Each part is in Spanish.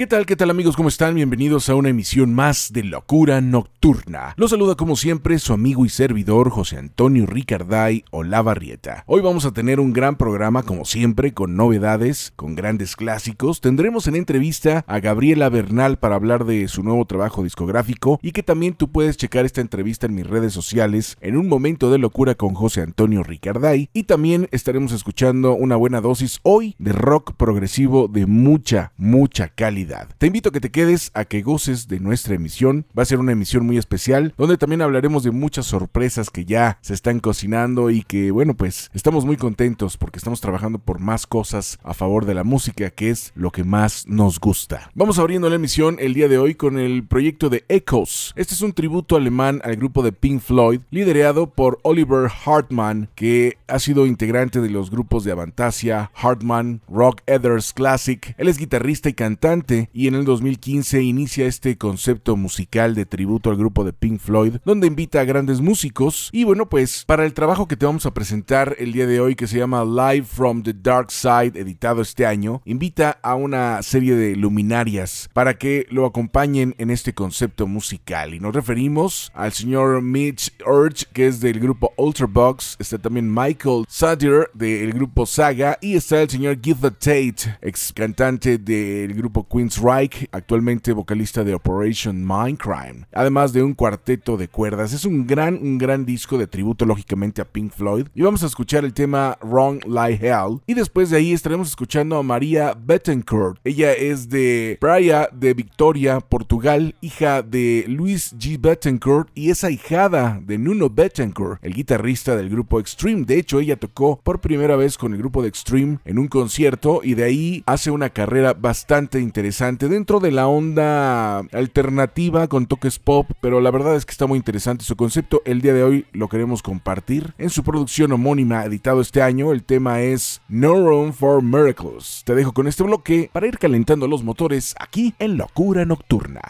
¿Qué tal, qué tal amigos? ¿Cómo están? Bienvenidos a una emisión más de Locura Nocturna. Los saluda como siempre su amigo y servidor José Antonio Ricarday Olavarrieta. Hoy vamos a tener un gran programa como siempre con novedades, con grandes clásicos. Tendremos en entrevista a Gabriela Bernal para hablar de su nuevo trabajo discográfico y que también tú puedes checar esta entrevista en mis redes sociales en un momento de locura con José Antonio Ricarday y también estaremos escuchando una buena dosis hoy de rock progresivo de mucha, mucha calidad. Te invito a que te quedes, a que goces de nuestra emisión. Va a ser una emisión muy especial, donde también hablaremos de muchas sorpresas que ya se están cocinando y que, bueno, pues estamos muy contentos porque estamos trabajando por más cosas a favor de la música, que es lo que más nos gusta. Vamos abriendo la emisión el día de hoy con el proyecto de Echoes. Este es un tributo alemán al grupo de Pink Floyd, liderado por Oliver Hartman, que ha sido integrante de los grupos de Avantasia, Hartman, Rock Ethers Classic. Él es guitarrista y cantante y en el 2015 inicia este concepto musical de tributo al grupo de Pink Floyd, donde invita a grandes músicos. Y bueno, pues para el trabajo que te vamos a presentar el día de hoy, que se llama Live from the Dark Side, editado este año, invita a una serie de luminarias para que lo acompañen en este concepto musical. Y nos referimos al señor Mitch Urge, que es del grupo Ultrabox, está también Michael Sutter del grupo Saga, y está el señor Gifford Tate, ex cantante del grupo Queen Reich, actualmente vocalista de Operation Mindcrime, además de un cuarteto de cuerdas. Es un gran, un gran disco de tributo lógicamente a Pink Floyd. Y vamos a escuchar el tema Wrong Like Hell. Y después de ahí estaremos escuchando a María Bettencourt. Ella es de Praia de Victoria, Portugal, hija de Luis G. Bettencourt y es ahijada de Nuno Bettencourt, el guitarrista del grupo Extreme. De hecho, ella tocó por primera vez con el grupo de Extreme en un concierto y de ahí hace una carrera bastante interesante dentro de la onda alternativa con toques pop, pero la verdad es que está muy interesante su concepto. El día de hoy lo queremos compartir en su producción homónima editado este año. El tema es No Room for Miracles. Te dejo con este bloque para ir calentando los motores aquí en Locura Nocturna.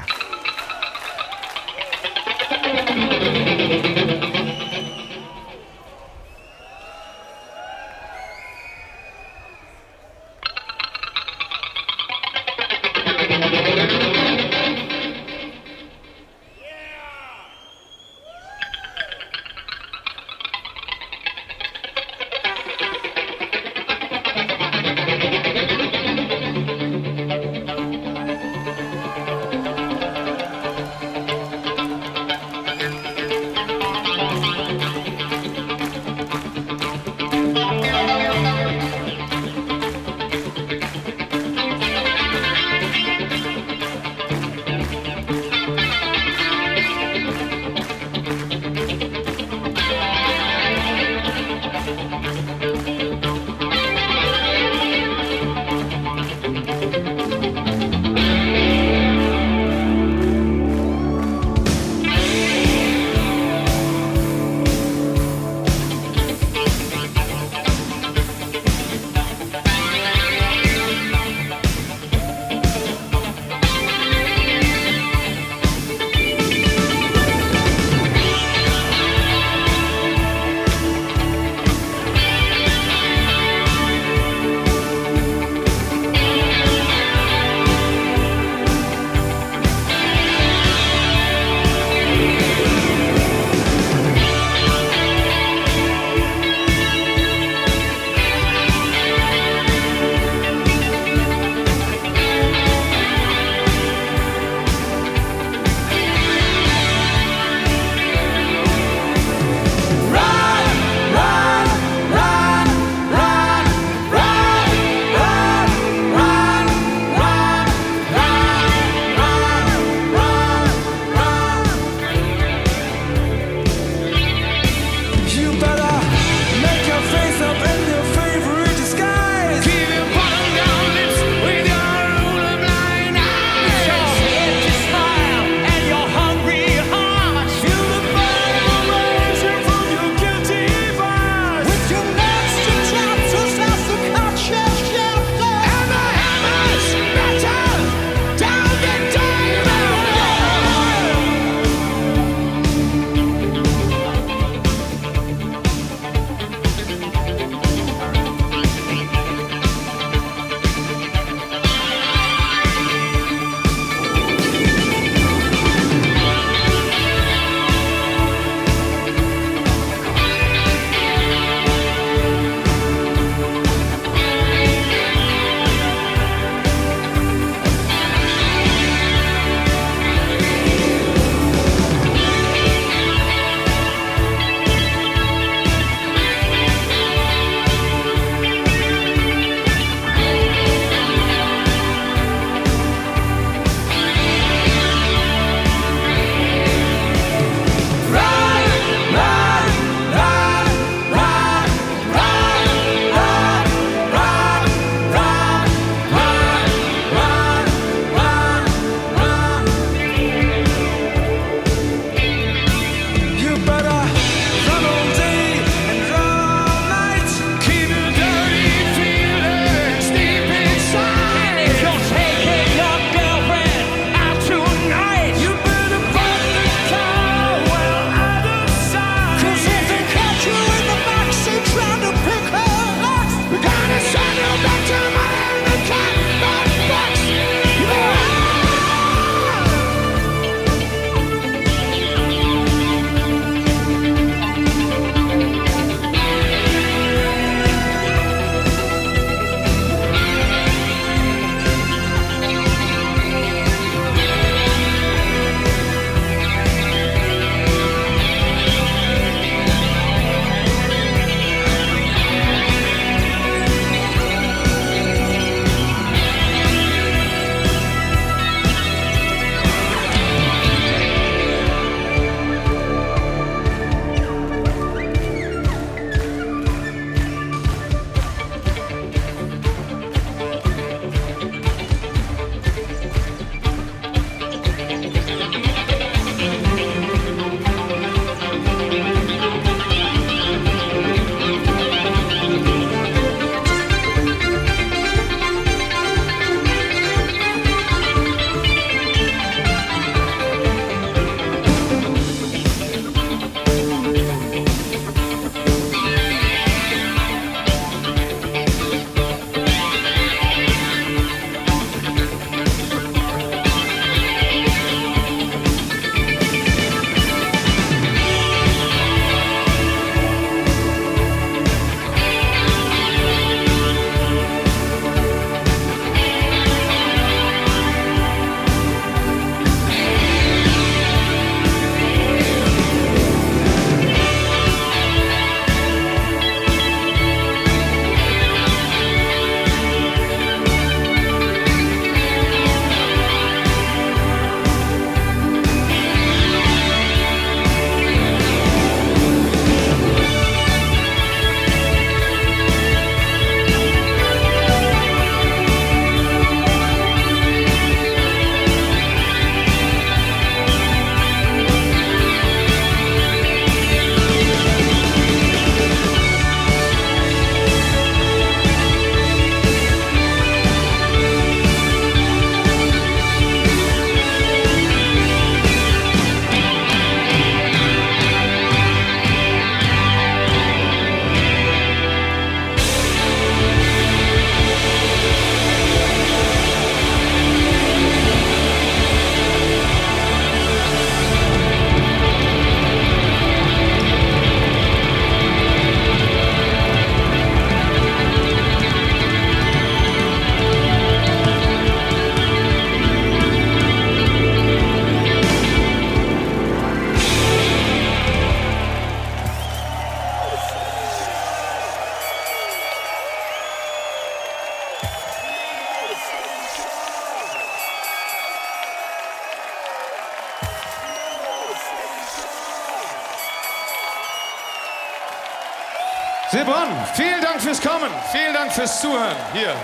Hier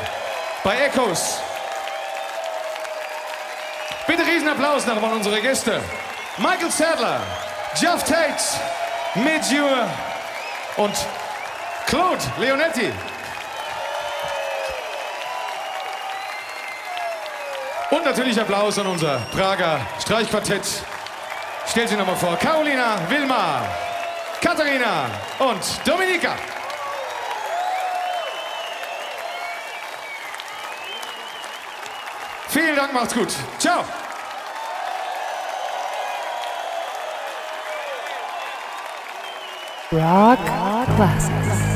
bei Echos. Bitte Riesenapplaus noch an unsere Gäste. Michael Sadler, Jeff Tate, Midjur und Claude Leonetti. Und natürlich Applaus an unser Prager Streichquartett. Stellt sie nochmal vor. Carolina, Wilma, Katharina und Dominika. Macht's gut. Ciao. Rock Classics.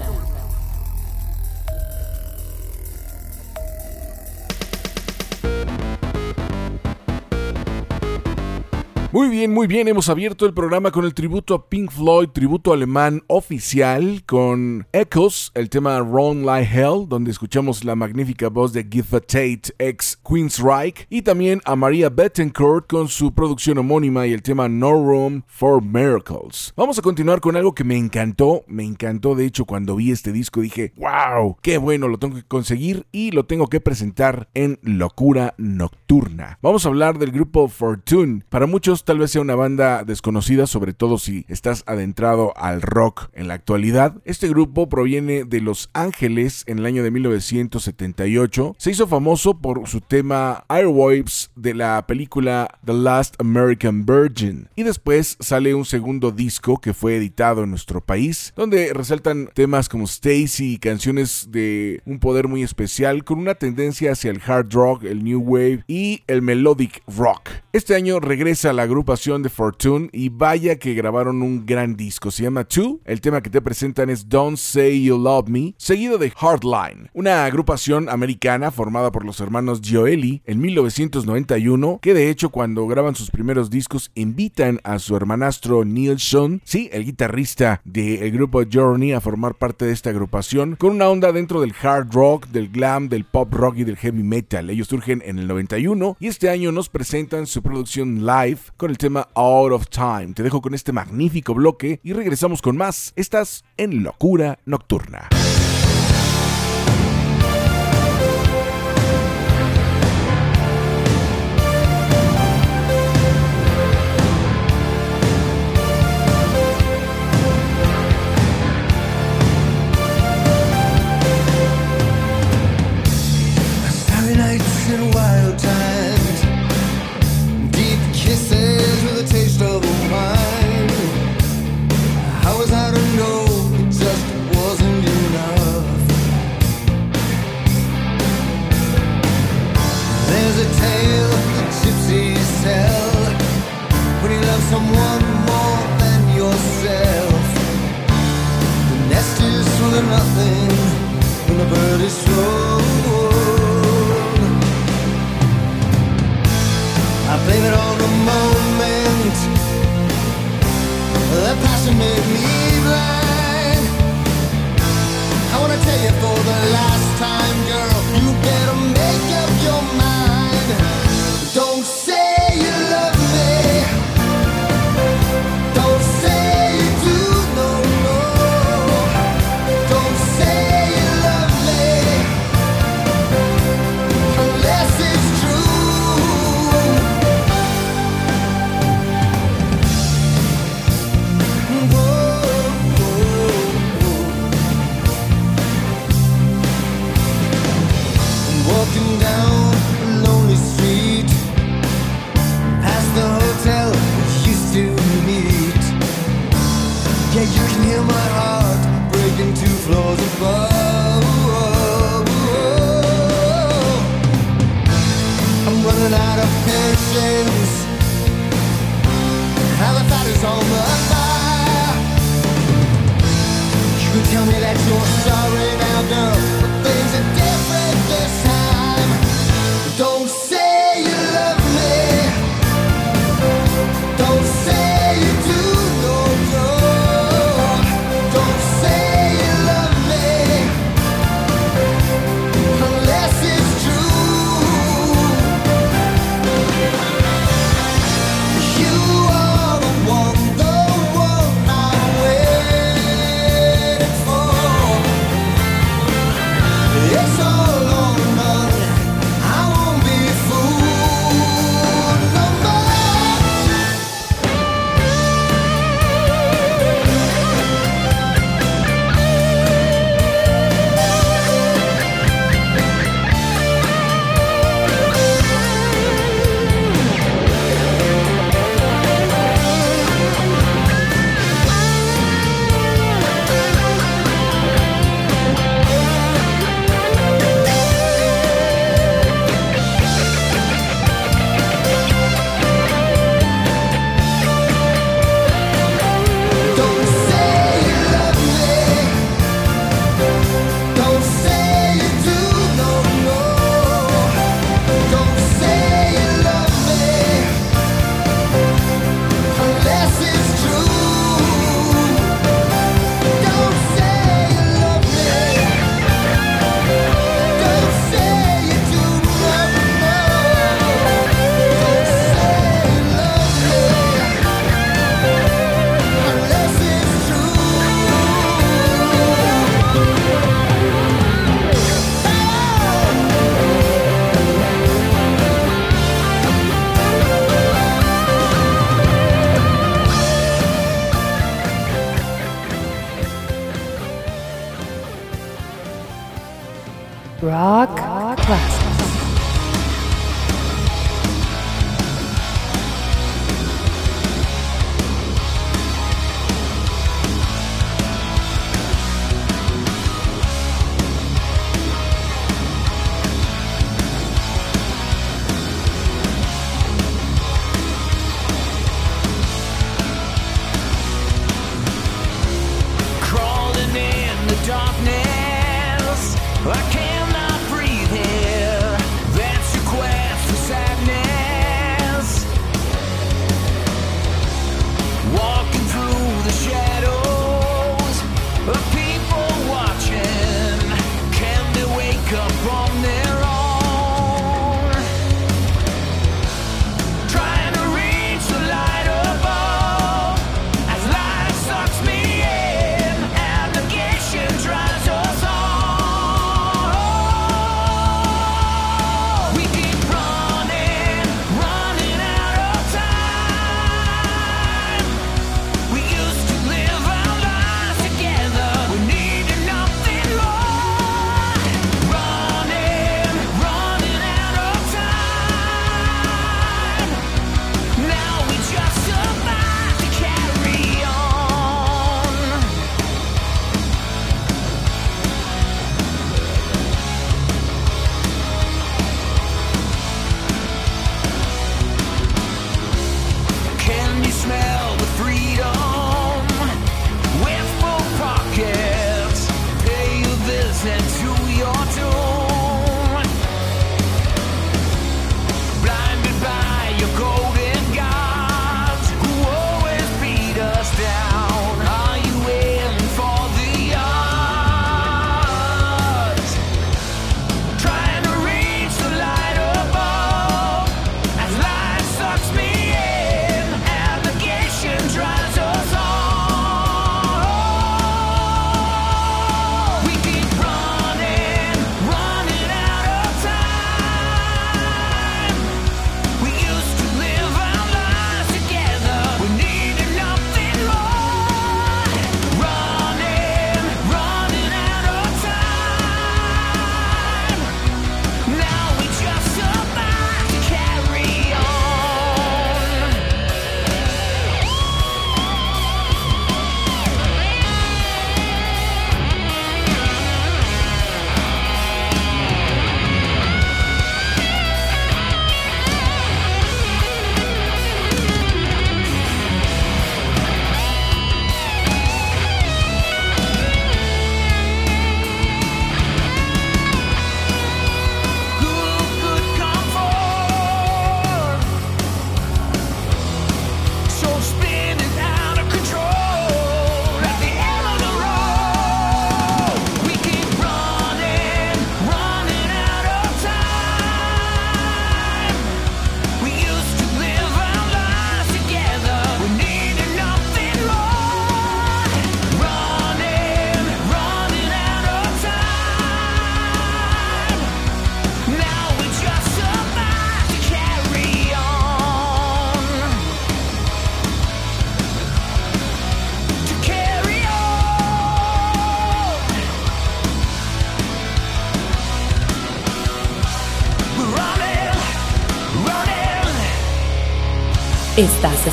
Muy bien. Hemos abierto el programa con el tributo a Pink Floyd, tributo alemán oficial, con Echoes, el tema Run Like Hell, donde escuchamos la magnífica voz de Githa Tate, ex Queensryche, y también a Maria Bettencourt con su producción homónima y el tema No Room for Miracles. Vamos a continuar con algo que me encantó, me encantó de hecho cuando vi este disco dije, wow, qué bueno, lo tengo que conseguir y lo tengo que presentar en Locura Nocturna. Vamos a hablar del grupo Fortune. Para muchos tal vez sea una banda desconocida, sobre todo si estás adentrado al rock en la actualidad. Este grupo proviene de Los Ángeles en el año de 1978. Se hizo famoso por su tema Airwaves de la película The Last American Virgin. Y después sale un segundo disco que fue editado en nuestro país, donde resaltan temas como Stacy y canciones de un poder muy especial con una tendencia hacia el hard rock, el new wave y el melodic rock. Este año regresa a la agrupación de Fortune y vaya que grabaron un gran disco. Se llama Two. El tema que te presentan es Don't Say You Love Me, seguido de Hardline, una agrupación americana formada por los hermanos Gioeli en 1991, que de hecho cuando graban sus primeros discos invitan a su hermanastro Neil Sean, sí, el guitarrista del grupo Journey, a formar parte de esta agrupación, con una onda dentro del hard rock, del glam, del pop rock y del heavy metal. Ellos surgen en el 91 y este año nos presentan su producción live con el tema Out of Time. Te dejo con este magnífico bloque y regresamos con más. Estás en Locura Nocturna. Passion made me blind. I wanna tell you for the last time, girl, On the fire. You can tell me that you're sorry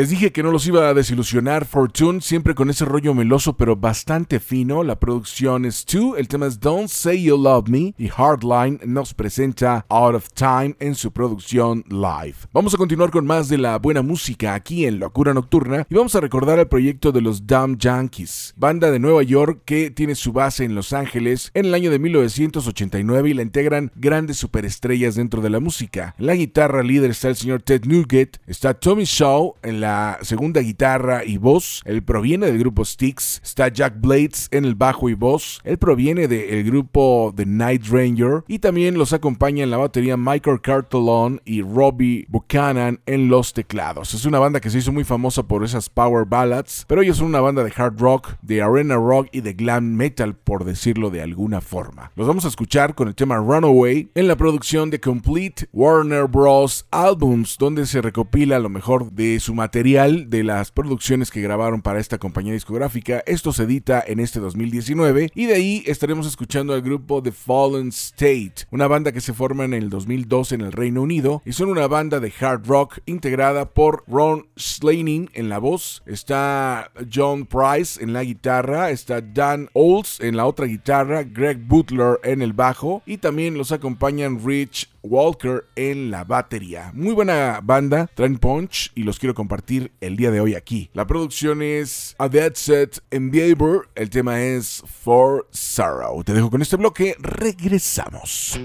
Les dije que no los iba a desilusionar Fortune, siempre con ese rollo meloso pero bastante fino. La producción es 2, el tema es Don't Say You Love Me y Hardline nos presenta Out of Time en su producción live. Vamos a continuar con más de la buena música aquí en Locura Nocturna y vamos a recordar el proyecto de los Dumb Yankees, banda de Nueva York que tiene su base en Los Ángeles en el año de 1989 y la integran grandes superestrellas dentro de la música. En la guitarra líder está el señor Ted Nugent, está Tommy Shaw en la segunda guitarra y voz, él proviene del grupo Styx, está Jack Blades en el bajo y voz, él proviene del grupo The Night Ranger y también los acompaña en la batería Michael Cartellon y Robbie Buchanan en los teclados. Es una banda que se hizo muy famosa por esas power ballads, pero ellos son una banda de hard rock, de arena rock y de glam metal por decirlo de alguna forma. Los vamos a escuchar con el tema Runaway en la producción de Complete Warner Bros. Albums donde se recopila lo mejor de su material de las producciones que grabaron para esta compañía discográfica. Esto se edita en este 2019 y de ahí estaremos escuchando al grupo The Fallen State, una banda que se forma en el 2002 en el Reino Unido y son una banda de hard rock integrada por Ron Slaning en la voz, está John Price en la guitarra, está Dan Olds en la otra guitarra, Greg Butler en el bajo y también los acompañan Rich Walker en la batería. Muy buena banda, traen punch y los quiero compartir el día de hoy aquí. La producción es A Dead Set Endeavor, el tema es For Sorrow. Te dejo con este bloque, regresamos.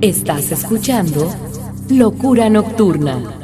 Estás escuchando Locura Nocturna.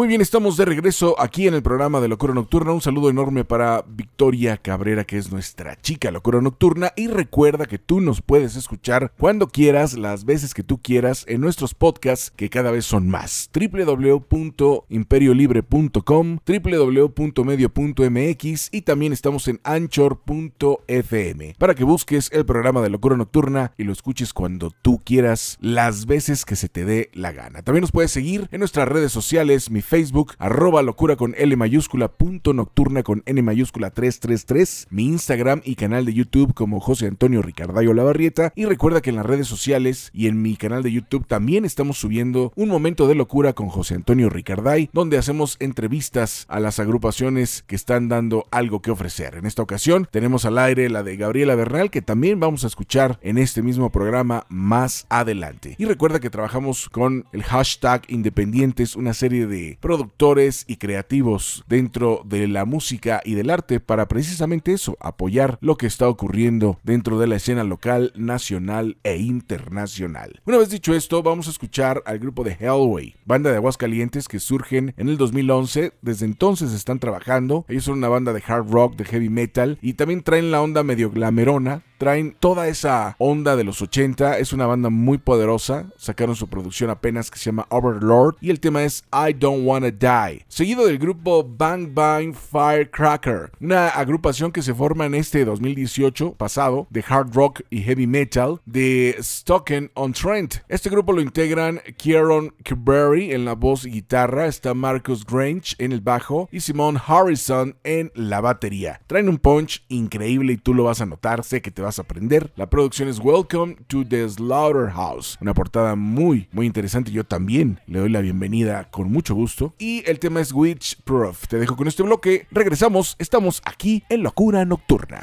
Muy bien, estamos de regreso aquí en el programa de Locura Nocturna. Un saludo enorme para Victoria Cabrera, que es nuestra chica Locura Nocturna. Y recuerda que tú nos puedes escuchar cuando quieras, las veces que tú quieras, en nuestros podcasts, que cada vez son más. www.imperiolibre.com, www.medio.mx y también estamos en anchor.fm para que busques el programa de Locura Nocturna y lo escuches cuando tú quieras, las veces que se te dé la gana. También nos puedes seguir en nuestras redes sociales, Facebook, arroba locura con L mayúscula, punto nocturna con N mayúscula 333, mi Instagram y canal de YouTube como José Antonio Ricardayo Lavarrieta. Y recuerda que en las redes sociales y en mi canal de YouTube también estamos subiendo un momento de locura con José Antonio Ricarday, donde hacemos entrevistas a las agrupaciones que están dando algo que ofrecer. En esta ocasión tenemos al aire la de Gabriela Bernal, que también vamos a escuchar en este mismo programa más adelante. Y recuerda que trabajamos con el hashtag Independientes, una serie de productores y creativos dentro de la música y del arte para precisamente eso, apoyar lo que está ocurriendo dentro de la escena local, nacional e internacional. Una vez dicho esto, vamos a escuchar al grupo de Hellway, banda de Aguascalientes que surgen en el 2011. Desde entonces están trabajando. Ellos son una banda de hard rock, de heavy metal y también traen la onda medio glamerona. Traen toda esa onda de los 80. Es una banda muy poderosa. Sacaron su producción apenas que se llama Overlord y el tema es I Don't Wanna Die. Seguido del grupo Bang Bang Firecracker, una agrupación que se forma en este 2018 pasado de hard rock y heavy metal de Stocken on Trent. Este grupo lo integran Kieron Kirkberry en la voz y guitarra, está Marcus Grange en el bajo y Simone Harrison en la batería. Traen un punch increíble y tú lo vas a notar, sé que te vas a aprender. La producción es Welcome to the Slaughterhouse, una portada muy, muy interesante. Yo también le doy la bienvenida con mucho gusto. Y el tema es Witch Proof. Te dejo con este bloque. Regresamos, estamos aquí en Locura Nocturna.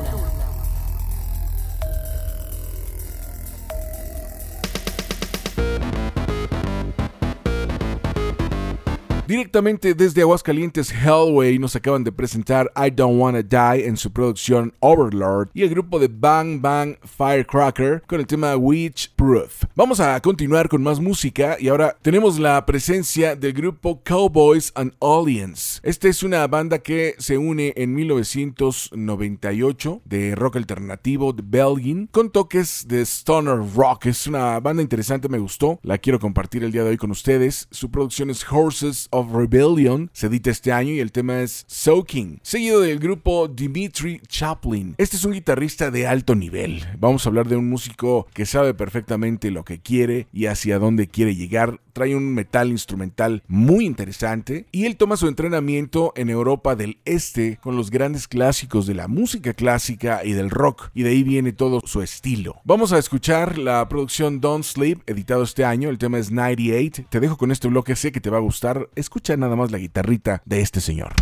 Directamente desde Aguascalientes, Hellway nos acaban de presentar I Don't Wanna Die en su producción Overlord y el grupo de Bang Bang Firecracker con el tema Witch Proof. Vamos a continuar con más música y ahora tenemos la presencia del grupo Cowboys and Audience. Esta es una banda que se une en 1998 de rock alternativo de Belgian con toques de stoner rock. Es una banda interesante, me gustó. La quiero compartir el día de hoy con ustedes. Su producción es Horses of Rebellion se edita este año y el tema es Soaking, seguido del grupo Dimitri Chaplin. Este es un guitarrista de alto nivel. Vamos a hablar de un músico que sabe perfectamente lo que quiere y hacia dónde quiere llegar. Trae un metal instrumental muy interesante y él toma su entrenamiento en Europa del Este con los grandes clásicos de la música clásica y del rock y de ahí viene todo su estilo. Vamos a escuchar la producción Don't Sleep, editado este año, el tema es 98. Te dejo con este bloque, sé que te va a gustar. Escucha nada más la guitarrita de este señor.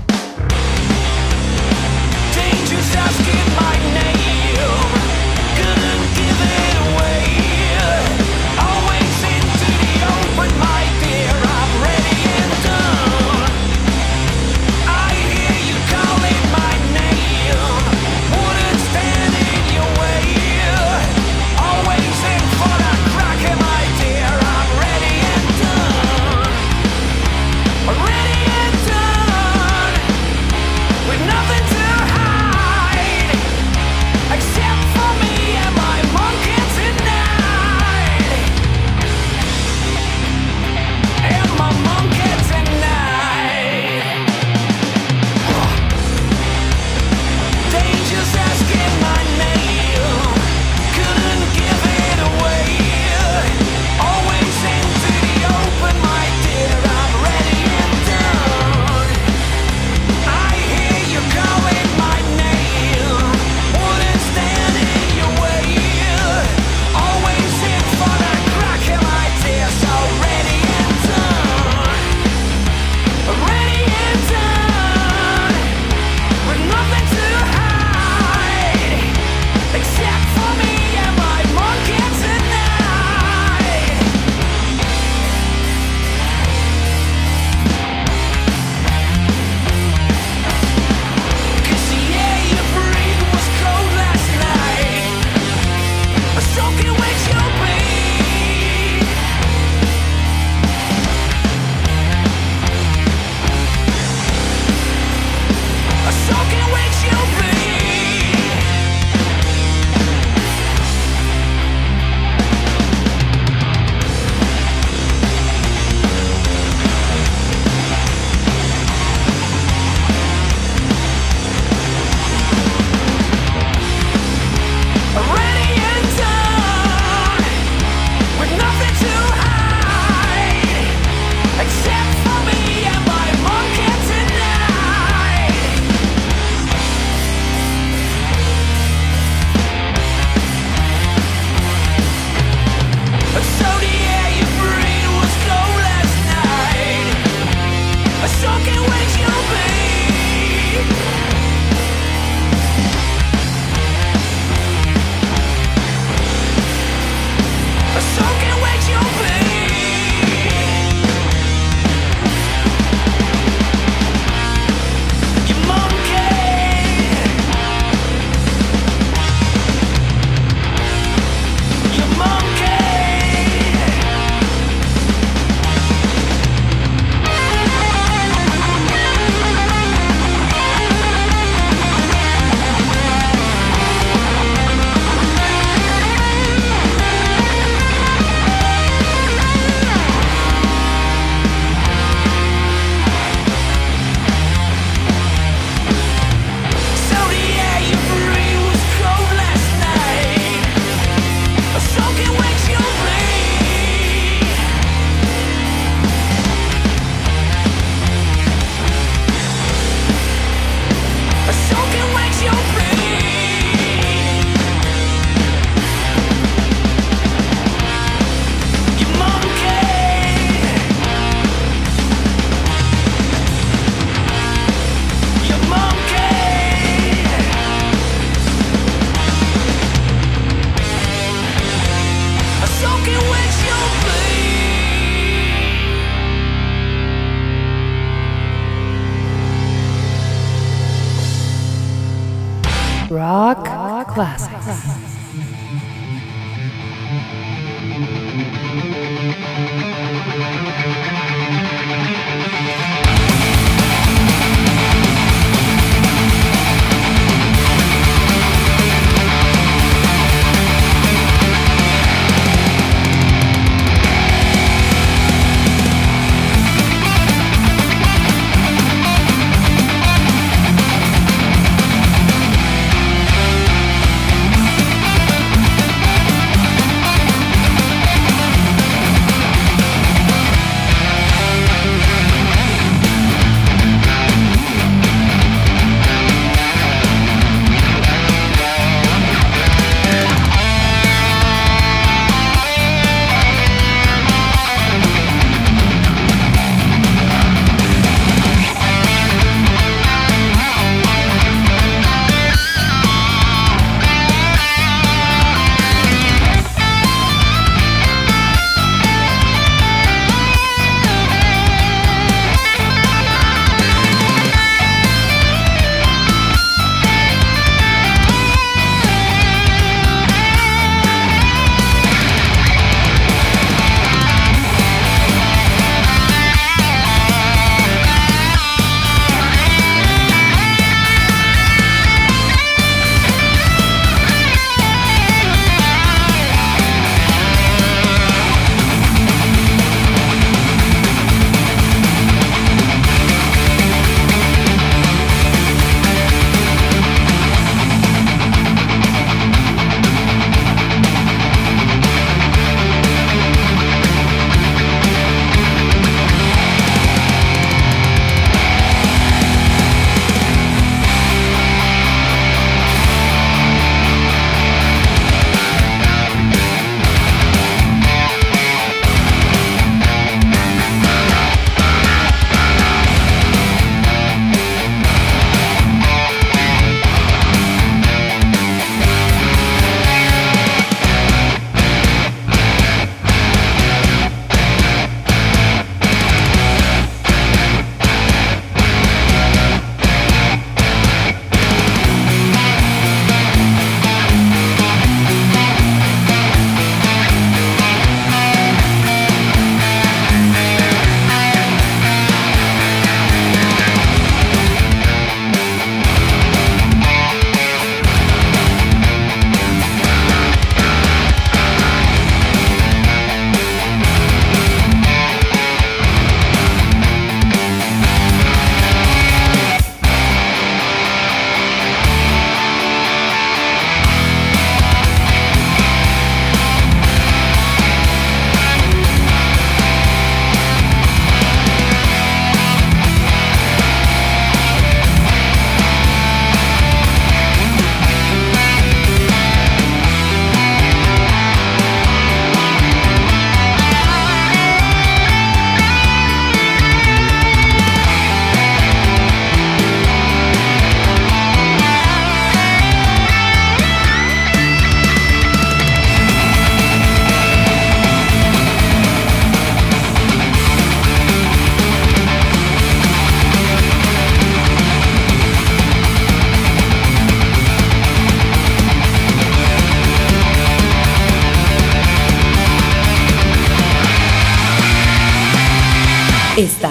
Classics.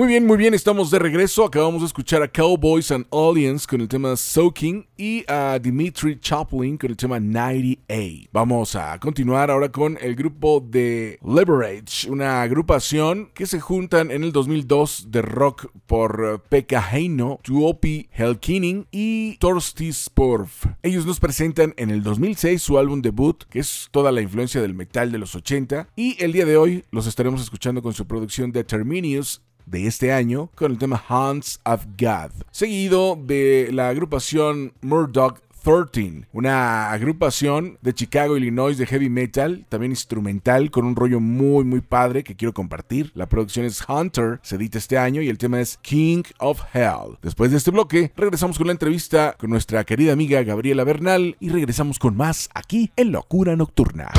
Muy bien, muy bien, estamos de regreso. Acabamos de escuchar a Cowboys and Aliens con el tema Soaking y a Dimitri Chaplin con el tema 90A. Vamos a continuar ahora con el grupo de Leverage, una agrupación que se juntan en el 2002 de rock por eh, Pekka Heino, Tuopi Helkinin y Torsti Sporf. Ellos nos presentan en el 2006 su álbum debut, que es toda la influencia del metal de los 80, y el día de hoy los estaremos escuchando con su producción de Terminus de este año con el tema Hands of God, seguido de la agrupación Murdoch 13, una agrupación de Chicago, Illinois de heavy metal, también instrumental, con un rollo muy muy padre que quiero compartir. La producción es Hunter, se edita este año y el tema es King of Hell. Después de este bloque, regresamos con la entrevista con nuestra querida amiga Gabriela Bernal y regresamos con más aquí en Locura Nocturna.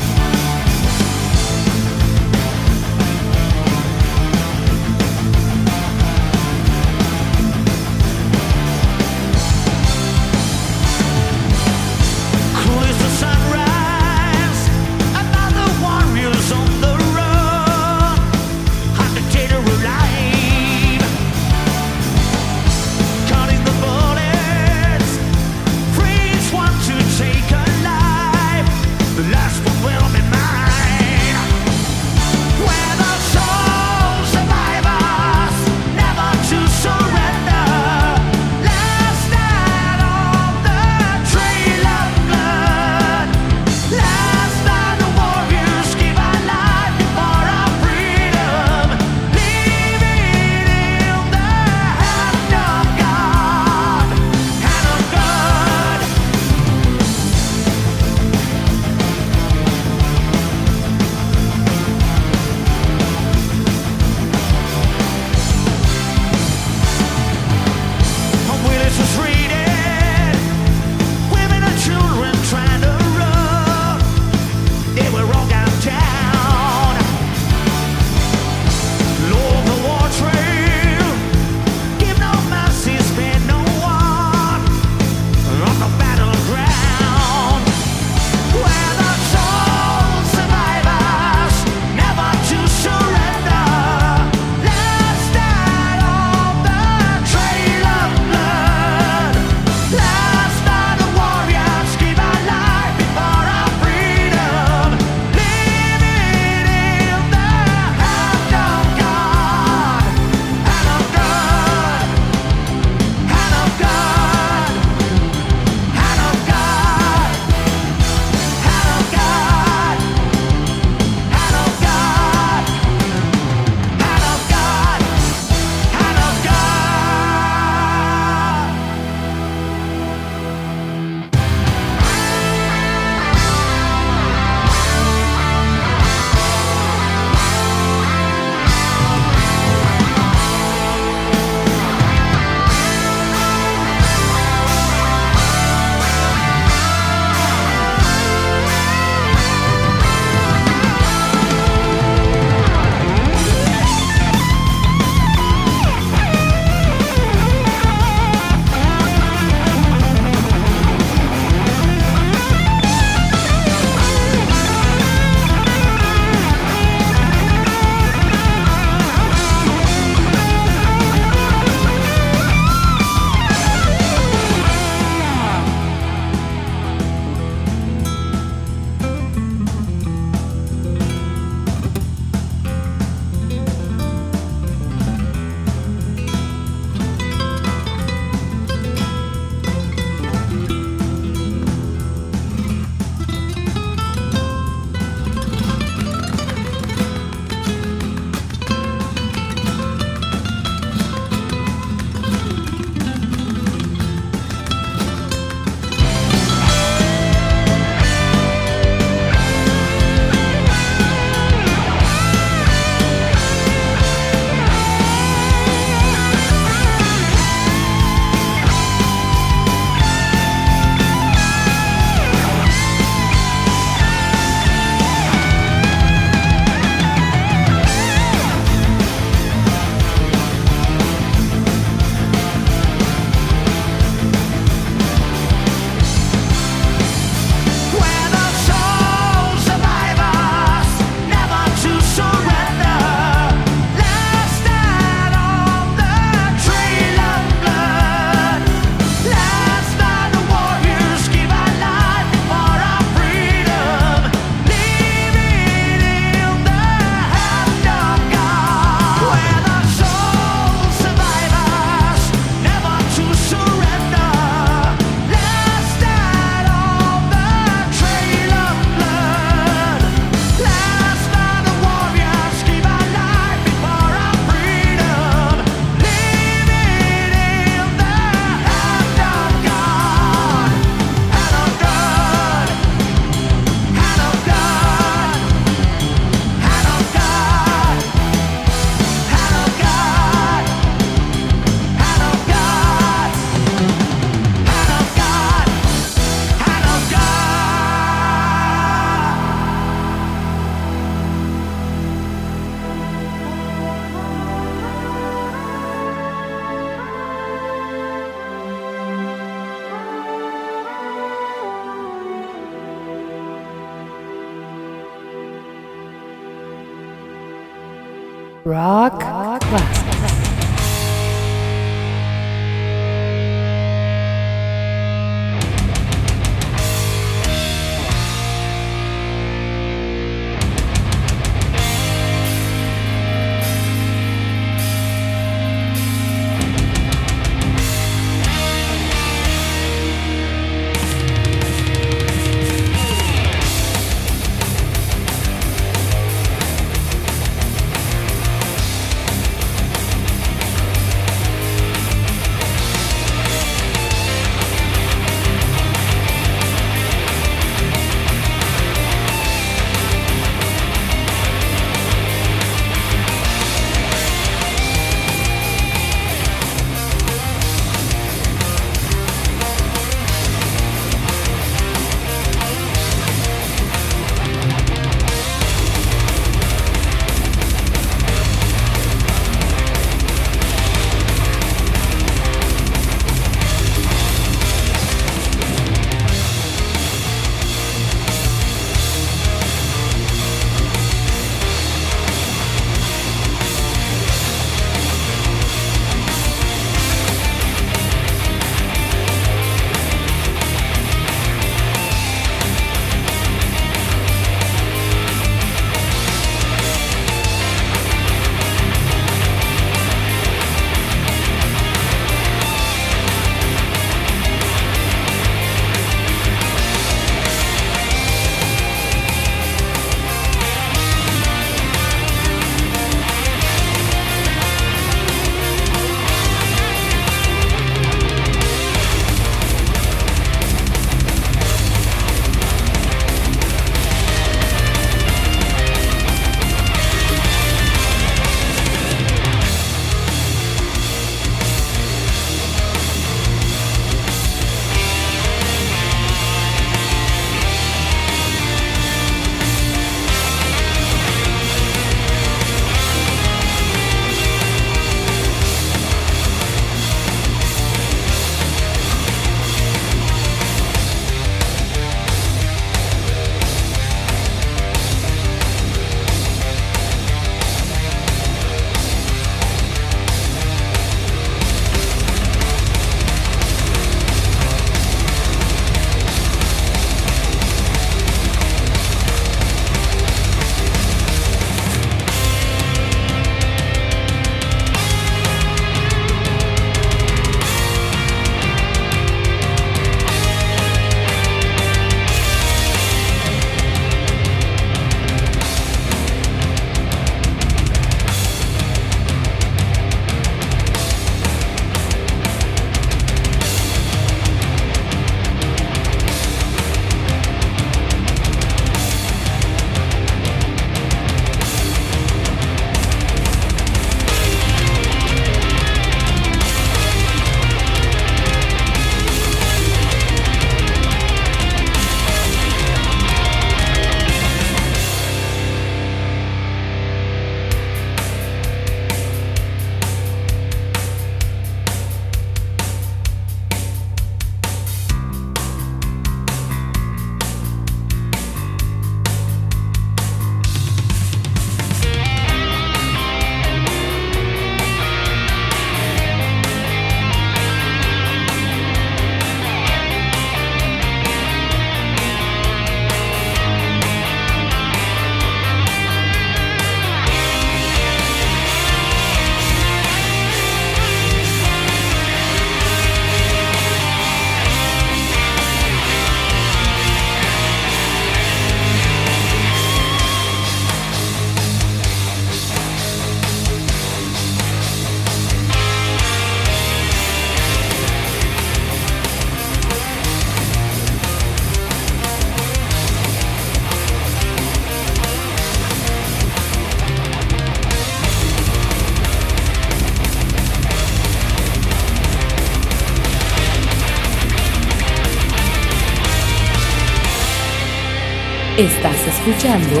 escuchando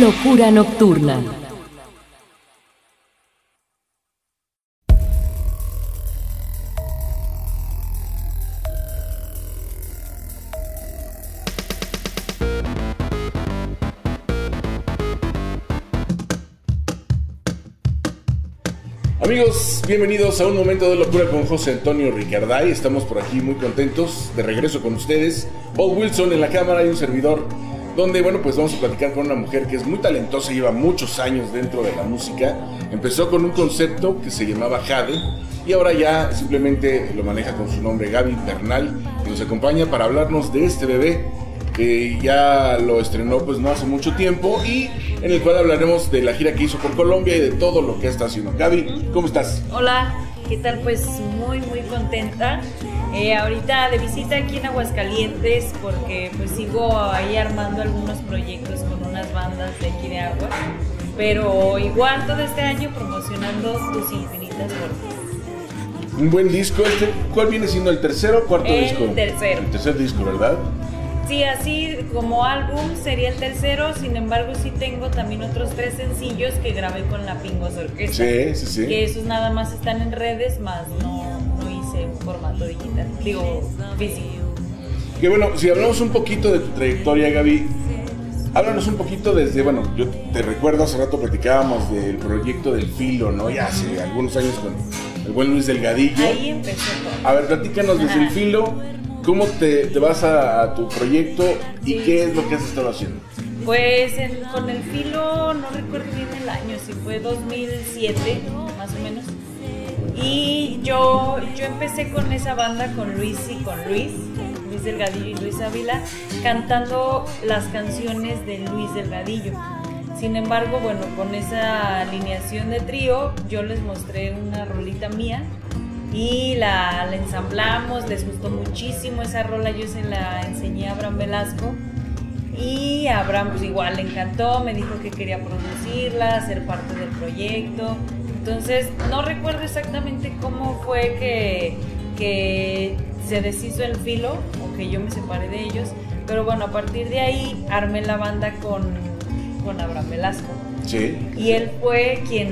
Locura Nocturna. Amigos, bienvenidos a un momento de locura con José Antonio Ricarday. Estamos por aquí muy contentos de regreso con ustedes. Bob Wilson en la cámara y un servidor donde, bueno, pues vamos a platicar con una mujer que es muy talentosa, lleva muchos años dentro de la música. Empezó con un concepto que se llamaba Jade y ahora ya simplemente lo maneja con su nombre Gaby Bernal, que nos acompaña para hablarnos de este bebé que ya lo estrenó pues no hace mucho tiempo y en el cual hablaremos de la gira que hizo por Colombia y de todo lo que está haciendo. Gaby, ¿cómo estás? Hola, ¿qué tal? Pues muy muy contenta. Eh, ahorita de visita aquí en Aguascalientes porque pues sigo ahí armando algunos proyectos con unas bandas de aquí de Agua. Pero igual todo este año promocionando tus infinitas formas. Un buen disco este. ¿Cuál viene siendo el tercero o cuarto El disco? tercero. El tercer disco, ¿verdad? Sí, así como álbum sería el tercero, sin embargo sí tengo también otros tres sencillos que grabé con la Pingos Orquesta. Sí, sí, sí. Que esos nada más están en redes, más no, formato digital, digo físico. Que bueno, si hablamos un poquito de tu trayectoria, Gaby, háblanos un poquito desde, bueno, yo te recuerdo hace rato platicábamos del proyecto del filo, ¿no? Ya hace algunos años con el buen Luis Delgadillo. Ahí empezó todo. A ver, platícanos desde el filo, cómo te, te vas a, a tu proyecto y Sí. qué es lo que has estado haciendo. Pues en- con el filo, no recuerdo bien el año, si fue 2007, más o menos. Y yo, yo empecé con esa banda con Luis y con Luis, Luis Delgadillo y Luis Ávila, cantando las canciones de Luis Delgadillo. Sin embargo, bueno, con esa alineación de trío, yo les mostré una rolita mía y la, la ensamblamos, les gustó muchísimo esa rola, yo se la enseñé a Abraham Velasco y Abraham pues igual le encantó, me dijo que quería producirla, ser parte del proyecto. Entonces no recuerdo exactamente cómo fue que, que se deshizo el filo o que yo me separé de ellos, pero bueno, a partir de ahí armé la banda con, con Abraham Velasco. Sí. Y él fue quien,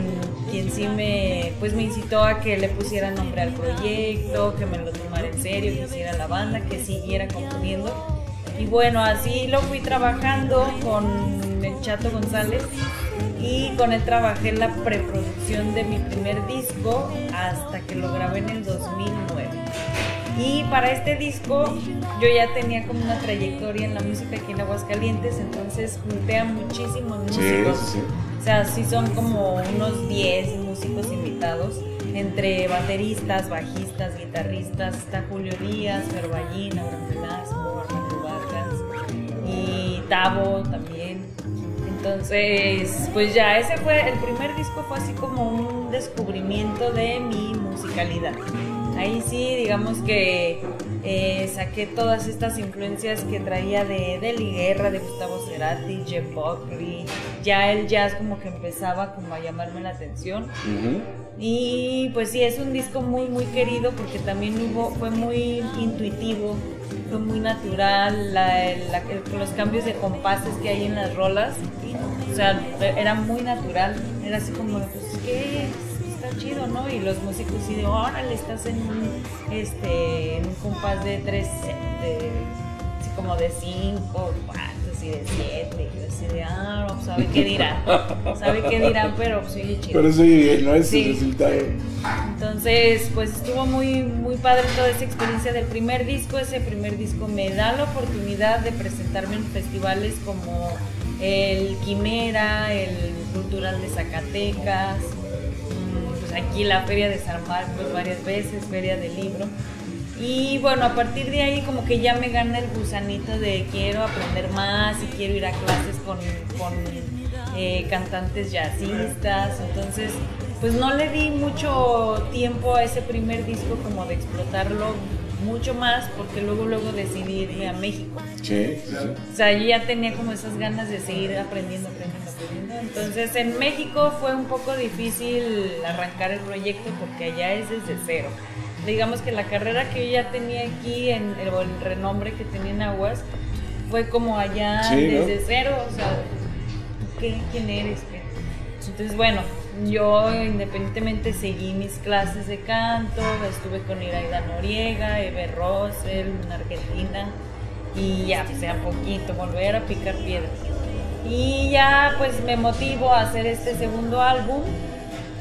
quien sí me, pues me incitó a que le pusiera nombre al proyecto, que me lo tomara en serio, que hiciera la banda, que siguiera componiendo. Y bueno, así lo fui trabajando con el Chato González y con él trabajé en la preproducción de mi primer disco hasta que lo grabé en el 2009. Y para este disco yo ya tenía como una trayectoria en la música aquí en Aguascalientes, entonces junté a muchísimos Sí, músicos. sí, sí. O sea, sí son como unos 10 músicos invitados, entre bateristas, bajistas, guitarristas, está Julio Díaz, Ferballín, Abraham Velasco, Armando Vargas y Tavo también. Entonces, pues ya ese fue, el primer disco fue así como un descubrimiento de mi musicalidad. Ahí sí, digamos que eh, saqué todas estas influencias que traía de, de Eli Guerra, de Gustavo Cerati, Jeff Buckley. Ya el jazz como que empezaba como a llamarme la atención. Ujú. Y pues sí, es un disco muy, muy querido porque también hubo, fue muy intuitivo, fue muy natural, la- la- los cambios de compases que hay en las rolas, o sea, era muy natural, era así como, pues, ¿qué? Está chido, ¿no? Y los músicos sí de, órale, estás en un, este, en un compás de tres, de, así como de cinco, cuartos y de siete, y yo así de, ah, no, sabe qué dirán, sabe qué dirán, pero pues oye chido. Pero eso bien, ¿no? Es Sí. el resultado. Entonces, pues estuvo muy, muy padre toda esa experiencia del primer disco. Ese primer disco me da la oportunidad de presentarme en festivales como el Quimera, el Cultural de Zacatecas, mm, pues aquí la Feria de San Marcos varias veces, Feria del Libro. Y bueno, a partir de ahí como que ya me gana el gusanito de quiero aprender más y quiero ir a clases con, con eh, cantantes jazzistas. Entonces, pues no le di mucho tiempo a ese primer disco como de explotarlo mucho más porque luego luego decidí irme a México. Sí, sí. O sea, yo ya tenía como esas ganas de seguir aprendiendo, aprendiendo, aprendiendo. Entonces, en México fue un poco difícil arrancar el proyecto porque allá es desde cero. Digamos que la carrera que yo ya tenía aquí, en, el, o el renombre que tenía en Aguas, fue como allá Sí, ¿no? desde cero. O sea, ¿tú qué? ¿Quién eres? Entonces, bueno, yo independientemente seguí mis clases de canto, estuve con Iraida Noriega, Eve Rosel, en Argentina, y ya, pues a poquito, volver a picar piedras. Y ya, pues me motivo a hacer este segundo álbum.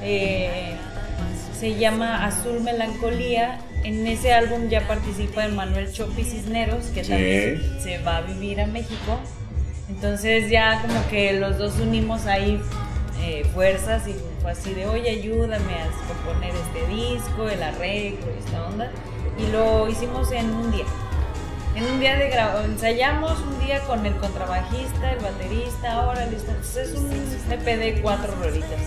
eh, se llama Azul Melancolía. En ese álbum ya participa Manuel Chopi Cisneros, que Sí. también se va a vivir a México. Entonces ya como que los dos unimos ahí eh, fuerzas y fue así de, oye, ayúdame a componer este disco, el arreglo esta onda. Y lo hicimos en un día. En un día de ensayamos un día con el contrabajista, el baterista, ahora listo. Es un EP de cuatro rolitas.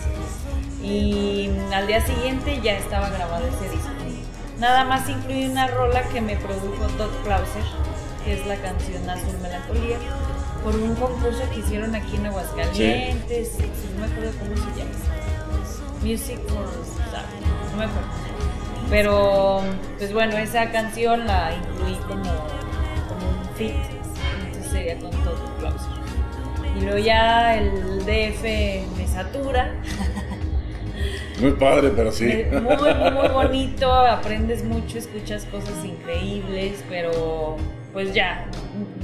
Y al día siguiente ya estaba grabado ese disco. Nada más incluye una rola que me produjo Todd Clauser, que es la canción Azul Melancolía, por un concurso que hicieron aquí en Aguascalientes, no me acuerdo cómo se llama. Music for Star, no me acuerdo. Pero, pues bueno, esa canción la incluí como, como un fit, entonces sería con Todd Clauser. Y luego ya el DF me satura. Muy padre, pero sí. Muy, muy bonito, aprendes mucho, escuchas cosas increíbles, pero pues ya,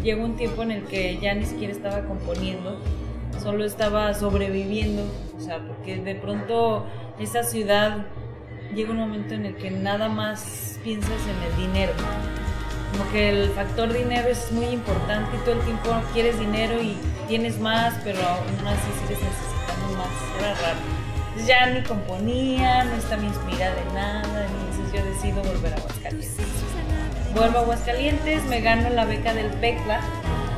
llegó un tiempo en el que ya ni siquiera estaba componiendo, solo estaba sobreviviendo, o sea, porque de pronto esa ciudad llega un momento en el que nada más piensas en el dinero. Como que el factor dinero es muy importante y todo el tiempo quieres dinero y tienes más, pero aún así sigues necesitando más. Era raro. Entonces ya ni componía, no estaba inspirada en nada, entonces yo decido volver a Aguascalientes. Vuelvo a Aguascalientes, me gano la beca del PECLA,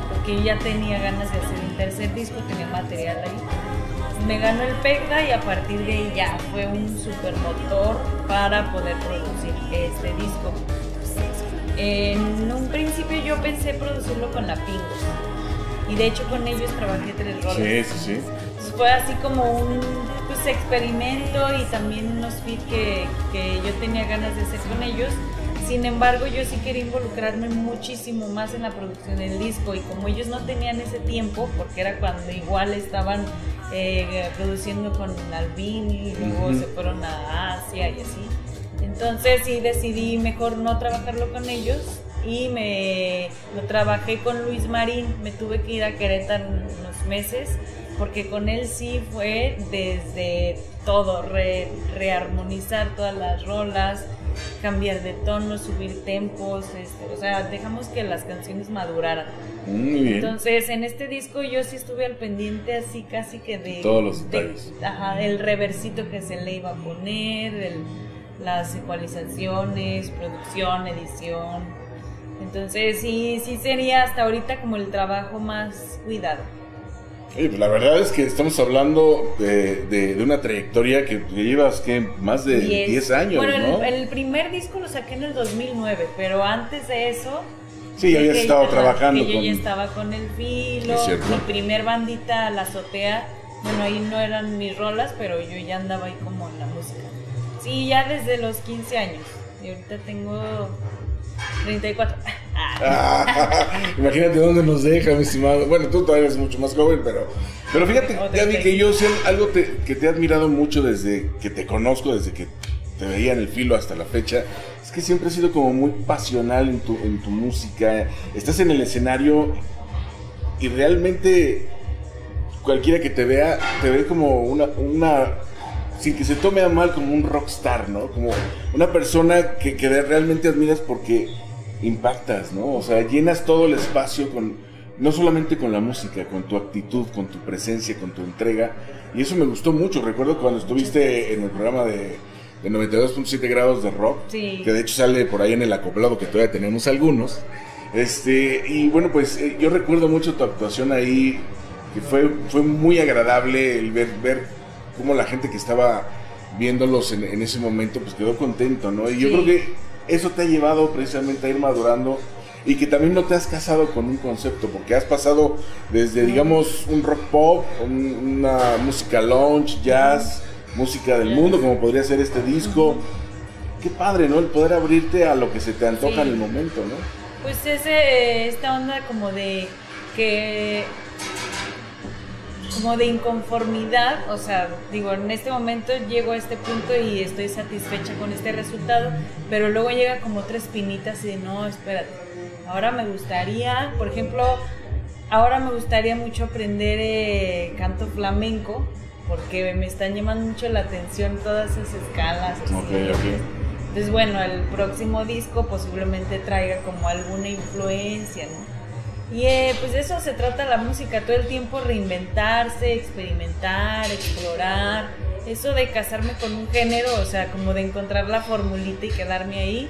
porque ya tenía ganas de hacer un tercer disco, tenía material ahí. Me ganó el PECLA y a partir de ahí ya fue un super motor para poder producir este disco. En un principio yo pensé producirlo con la Pingos. Y de hecho con ellos trabajé tres rolas. Sí, sí, sí. Fue así como un pues, experimento y también unos que, que yo tenía ganas de hacer con ellos. Sin embargo, yo sí quería involucrarme muchísimo más en la producción del disco y como ellos no tenían ese tiempo, porque era cuando igual estaban eh, produciendo con Albini y luego se fueron a Asia y así. Entonces sí decidí mejor no trabajarlo con ellos y me lo trabajé con Luis Marín. Me tuve que ir a Querétaro unos meses porque con él sí fue desde todo, re- rearmonizar todas las rolas, cambiar de tono, subir tempos, este, o sea, dejamos que las canciones maduraran. Muy bien. Entonces, en este disco yo sí estuve al pendiente así casi que de... Todos los de- detalles. ajá, el reversito que se le iba a poner, el- las ecualizaciones, producción, edición. Entonces, sí, sí sería hasta ahorita como el trabajo más cuidado. La verdad es que estamos hablando de, de- de una trayectoria que, llevas que más de 10 años, Bueno, el- ¿no? el, primer disco lo saqué en el 2009, pero antes de eso... Sí, habías estado trabajando que yo con- ya estaba con el filo, mi primer bandita, La Azotea, bueno, ahí no eran mis rolas, pero yo ya andaba ahí como en la música. Sí, ya desde los 15 años, y ahorita tengo 34. Ah, Ah, imagínate dónde nos deja, mi estimado. Bueno, tú todavía eres mucho más joven, pero, pero fíjate, O Gaby, que yo sé algo te- que te he admirado mucho desde que te conozco, desde que te veía en el filo hasta la fecha, es que siempre has sido como muy pasional en tu, en tu música. Estás en el escenario y realmente cualquiera que te vea, te ve como una, una sin que se tome a mal, como un rockstar, ¿no? Como una persona que, que realmente admiras porque impactas, ¿no? O sea, llenas todo el espacio con, no solamente con la música, con tu actitud, con tu presencia, con tu entrega. Y eso me gustó mucho. Recuerdo cuando estuviste en el programa de, de 92.7 grados de rock, Sí. que de hecho sale por ahí en el acoplado, que todavía tenemos algunos. Este, y bueno, pues eh, yo recuerdo mucho tu actuación ahí, que fue, fue muy agradable el ver, ver cómo la gente que estaba viéndolos en, en ese momento, pues quedó contento, ¿no? Y yo creo que eso te ha llevado precisamente a ir madurando y que también no te has casado con un concepto, porque has pasado desde, digamos, un rock pop, un- una música lounge, jazz, música del mundo, como podría ser este disco. Qué padre, ¿no? El poder abrirte a lo que se te antoja Sí. en el momento, ¿no? Pues ese, esta onda como de que como de inconformidad, o sea, digo, en este momento llego a este punto y estoy satisfecha con este resultado, pero luego llega como otra espinitas y de no, espérate, ahora me gustaría, por ejemplo, ahora me gustaría mucho aprender eh, canto flamenco porque me están llamando mucho la atención todas esas escalas. así. Ok, ok. Entonces, bueno, el próximo disco posiblemente traiga como alguna influencia, ¿no? Y eh, pues de eso se trata la música, todo el tiempo reinventarse, experimentar, explorar. Eso de casarme con un género, o sea, como de encontrar la formulita y quedarme ahí,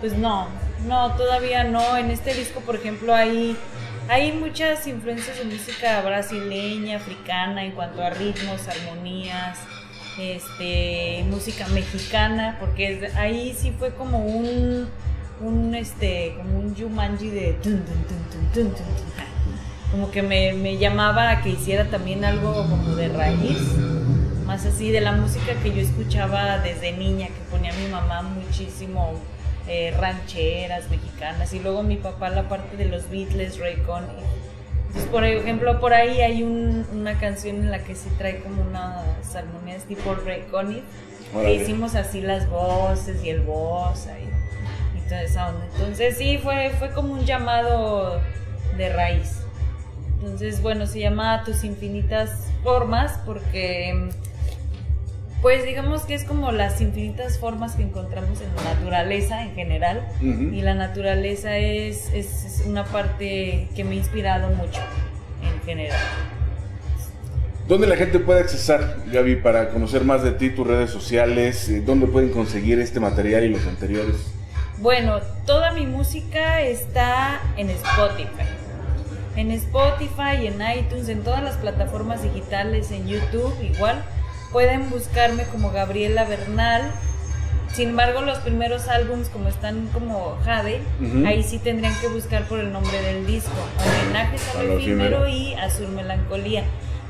pues no, no, todavía no. En este disco, por ejemplo, hay, hay muchas influencias de música brasileña, africana, en cuanto a ritmos, armonías, este, música mexicana, porque ahí sí fue como un, un este, como un Jumanji de tun, tun, tun, como que me, me llamaba a que hiciera también algo como de raíz, más así de la música que yo escuchaba desde niña, que ponía mi mamá muchísimo eh, rancheras mexicanas y luego mi papá la parte de los Beatles, Ray Conniff. Entonces, por ejemplo, por ahí hay un- una canción en la que sí trae como unas armonías tipo Ray Conniff, que hicimos así las voces y el voz ahí, toda esa onda. Entonces sí, fue, fue como un llamado de raíz. Entonces, bueno, se llama Tus infinitas formas porque, pues digamos que es como las infinitas formas que encontramos en la naturaleza en general. Y la naturaleza es, es- es una parte que me ha inspirado mucho en general. ¿Dónde la gente puede accesar, Gaby, para conocer más de ti, tus redes sociales? eh, ¿Dónde pueden conseguir este material y los anteriores? Bueno, toda mi música está en Spotify. En Spotify, en iTunes, en todas las plataformas digitales, en YouTube igual. Pueden buscarme como Gabriela Bernal. Sin embargo, los primeros álbums, como están como Jade, ahí sí tendrían que buscar por el nombre del disco. Homenajes A al efímero. y Azul Melancolía.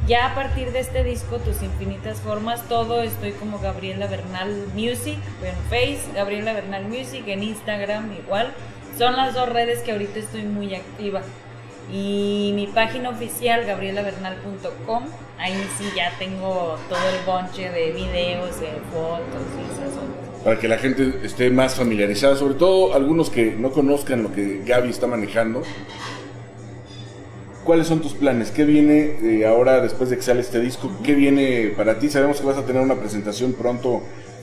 Ya a partir de este disco, Tus Infinitas Formas, todo estoy como Gabriela Bernal Music, en Face, Gabriela Bernal Music, en Instagram igual. Son las dos redes que ahorita estoy muy activa. Y mi página oficial, gabrielabernal.com, ahí sí ya tengo todo el bonche de videos, de fotos y esas. Para que la gente esté más familiarizada, sobre todo algunos que no conozcan lo que Gaby está manejando. ¿Cuáles son tus planes? ¿Qué viene eh, ahora después de que sale este disco? ¿Qué viene para ti? Sabemos que vas a tener una presentación pronto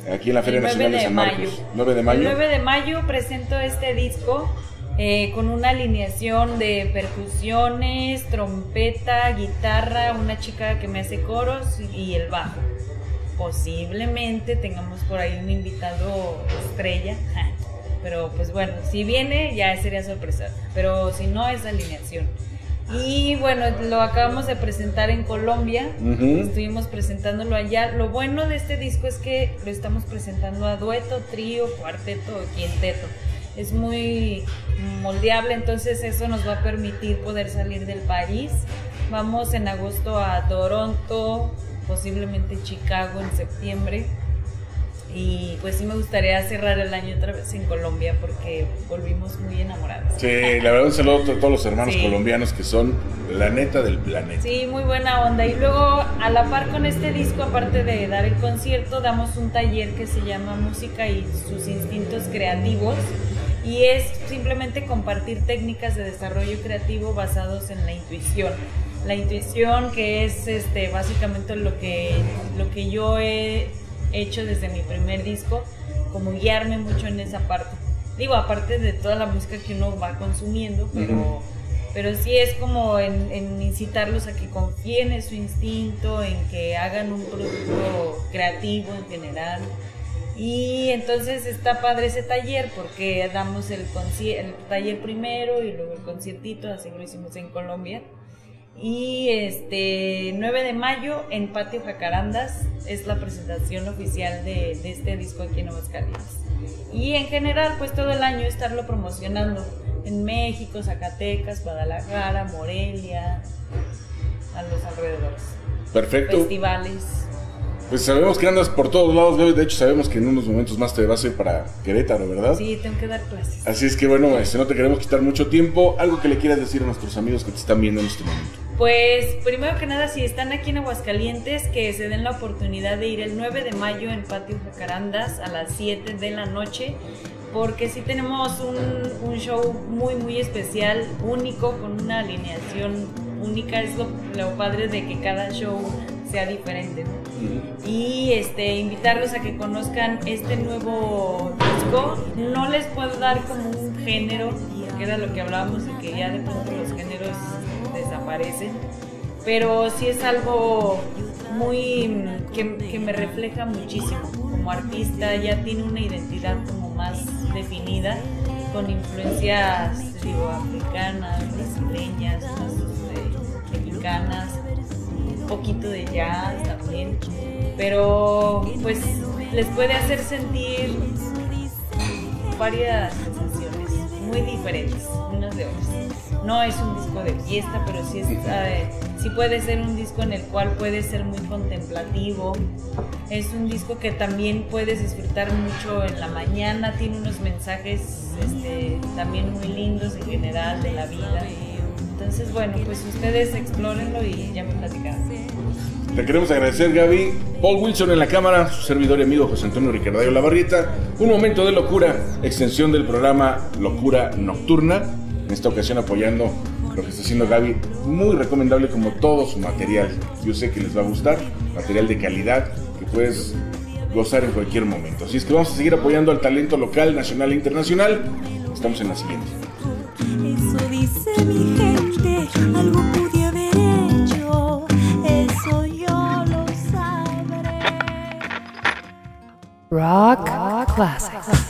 aquí en la Feria El 9 Nacional de de San mayo. Marcos. 9 de mayo. El 9 de mayo presento este disco eh, con una alineación de percusiones, trompeta, guitarra, una chica que me hace coros y el bajo. Posiblemente tengamos por ahí un invitado estrella, pero pues bueno, si viene ya sería sorpresa, pero si no es alineación. Y bueno, lo acabamos de presentar en Colombia, estuvimos presentándolo allá. Lo bueno de este disco es que lo estamos presentando a dueto, trío, cuarteto o quinteto. Es muy moldeable, entonces eso nos va a permitir poder salir del país. Vamos en agosto a Toronto, posiblemente Chicago en septiembre. Y pues sí me gustaría cerrar el año otra vez en Colombia porque volvimos muy enamorados. Sí, la verdad un saludo a to- todos los hermanos Sí. colombianos que son la neta del planeta. Sí, muy buena onda. Y luego, a la par con este disco, aparte de dar el concierto, damos un taller que se llama Música y sus instintos creativos. Y es simplemente compartir técnicas de desarrollo creativo basados en la intuición. La intuición que es este, básicamente lo que, lo que yo he hecho desde mi primer disco, como guiarme mucho en esa parte. Digo, aparte de toda la música que uno va consumiendo, pero... Pero sí es como en, en incitarlos a que confíen en su instinto, en que hagan un producto creativo en general. Y entonces está padre ese taller porque damos el, el taller primero y luego el conciertito, así lo hicimos en Colombia. Y este 9 de mayo en Patio Jacarandas es la presentación oficial de, de este disco aquí en Aguascalientes. Y en general, pues todo el año estarlo promocionando en México, Zacatecas, Guadalajara, Morelia, a los alrededores. Perfecto. Festivales. Pues sabemos que andas por todos lados, Gaby. De hecho, sabemos que en unos momentos más te vas a ir para Querétaro, ¿verdad? Sí, tengo que dar clases. Así es que bueno, este, no te queremos quitar mucho tiempo. Algo que le quieras decir a nuestros amigos que te están viendo en este momento. Pues primero que nada, si están aquí en Aguascalientes, que se den la oportunidad de ir el 9 de mayo en Patio Jacarandas a las 7 de la noche, porque sí tenemos un, un show muy, muy especial, único, con una alineación única. Es lo, lo padre de que cada show sea diferente, ¿no? Y este, invitarlos a que conozcan este nuevo disco. No les puedo dar como un género, que era lo que hablábamos y que ya de pronto los géneros Pero sí es algo muy mm, que, me refleja muchísimo. Como artista ya tiene una identidad como más definida, con influencias digo, africanas, brasileñas, este, mexicanas, un poquito de jazz también. Pero pues les puede hacer sentir varias sensaciones muy diferentes unas de otras. No es un disco de fiesta, pero sí, es, eh, sí puede ser un disco en el cual puede ser muy contemplativo. Es un disco que también puedes disfrutar mucho en la mañana, tiene unos mensajes este, también muy lindos en general de la vida. Entonces, bueno, pues ustedes explórenlo y ya me platicarán. Te queremos agradecer, Gaby. Paul Wilson en la cámara, su servidor y amigo José Antonio Ricardayo Lavarrieta. Un momento de locura, extensión del programa Locura Nocturna. En esta ocasión apoyando lo que está haciendo Gaby. Muy recomendable como todo su material. Yo sé que les va a gustar. Material de calidad que puedes gozar en cualquier momento. Así es que vamos a seguir apoyando al talento local, nacional e internacional. Estamos en la siguiente. Eso dice mi gente, algo pude haber hecho, eso yo lo sabré. Rock Classics.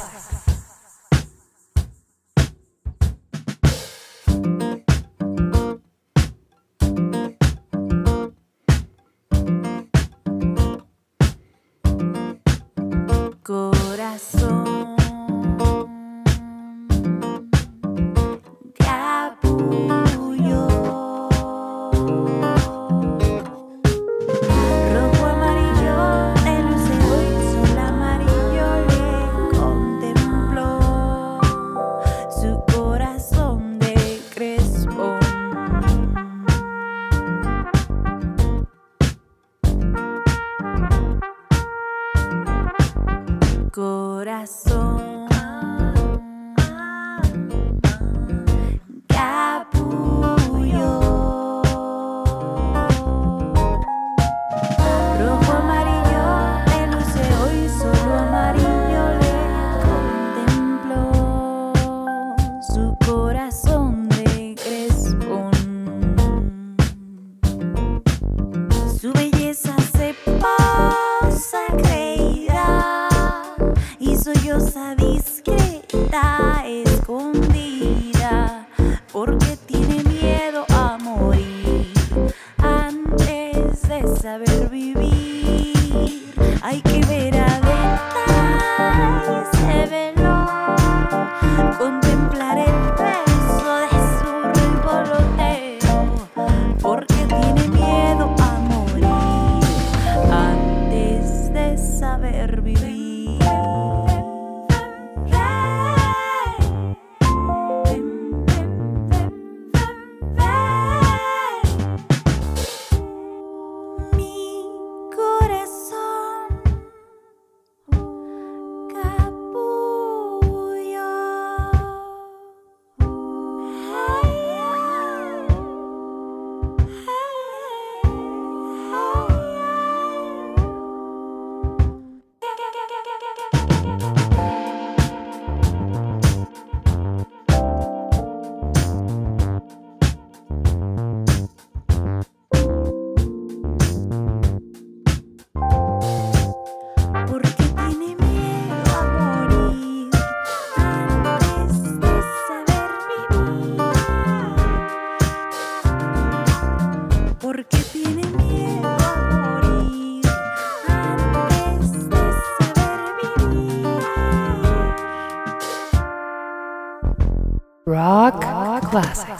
Rock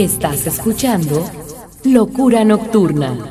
Estás escuchando Locura Nocturna.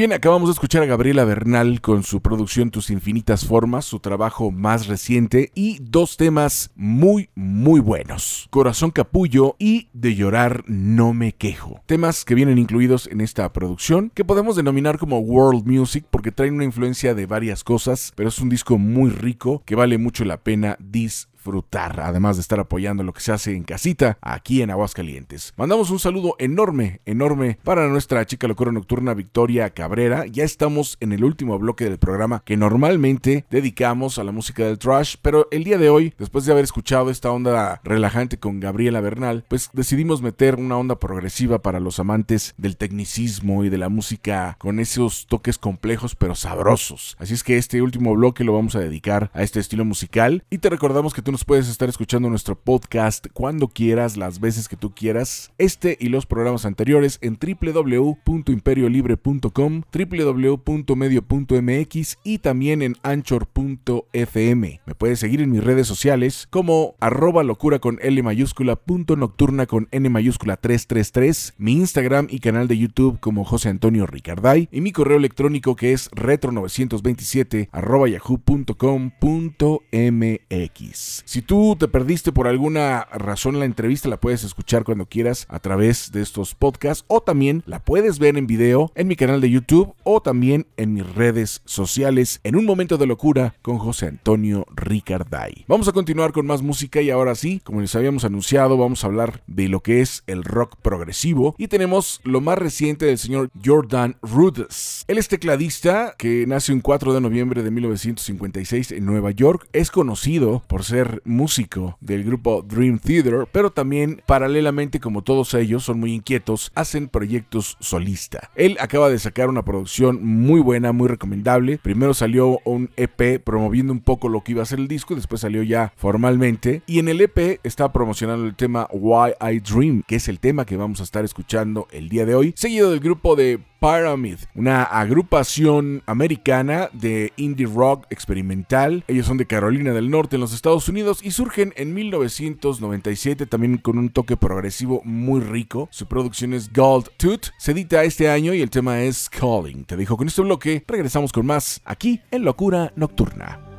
Bien, acabamos de escuchar a Gabriela Bernal con su producción Tus Infinitas Formas, su trabajo más reciente y dos temas muy, muy buenos. Corazón Capullo y De llorar no me quejo. Temas que vienen incluidos en esta producción que podemos denominar como World Music porque traen una influencia de varias cosas, pero es un disco muy rico que vale mucho la pena disfrutar disfrutar, además de estar apoyando lo que se hace en casita aquí en Aguascalientes. Mandamos un saludo enorme, enorme para nuestra chica locura nocturna Victoria Cabrera. Ya estamos en el último bloque del programa que normalmente dedicamos a la música del trash, pero el día de hoy, después de haber escuchado esta onda relajante con Gabriela Bernal, pues decidimos meter una onda progresiva para los amantes del tecnicismo y de la música con esos toques complejos pero sabrosos. Así es que este último bloque lo vamos a dedicar a este estilo musical y te recordamos que tú nos puedes estar escuchando nuestro podcast cuando quieras, las veces que tú quieras. Este y los programas anteriores en www.imperiolibre.com, www.medio.mx y también en anchor.fm. Me puedes seguir en mis redes sociales como arroba locura con L mayúscula, punto nocturna con N mayúscula 333, mi Instagram y canal de YouTube como José Antonio Ricarday y mi correo electrónico que es retro927 arroba yahoo.com.mx. Si tú te perdiste por alguna razón la entrevista, la puedes escuchar cuando quieras a través de estos podcasts o también la puedes ver en video en mi canal de YouTube o también en mis redes sociales en un momento de locura con José Antonio Ricarday. Vamos a continuar con más música y ahora sí, como les habíamos anunciado, vamos a hablar de lo que es el rock progresivo y tenemos lo más reciente del señor Jordan Rudess. Él es tecladista que nació el 4 de noviembre de 1956 en Nueva York. Es conocido por ser músico del grupo Dream Theater, pero también paralelamente como todos ellos son muy inquietos, hacen proyectos solista. Él acaba de sacar una producción muy buena, muy recomendable. Primero salió un EP promoviendo un poco lo que iba a ser el disco, después salió ya formalmente y en el EP está promocionando el tema Why I Dream, que es el tema que vamos a estar escuchando el día de hoy, seguido del grupo de Pyramid, una agrupación americana de indie rock experimental. Ellos son de Carolina del Norte en los Estados Unidos y surgen en 1997 también con un toque progresivo muy rico. Su producción es Gold Tooth, se edita este año y el tema es Calling. Te dejo con este bloque, regresamos con más aquí en Locura Nocturna.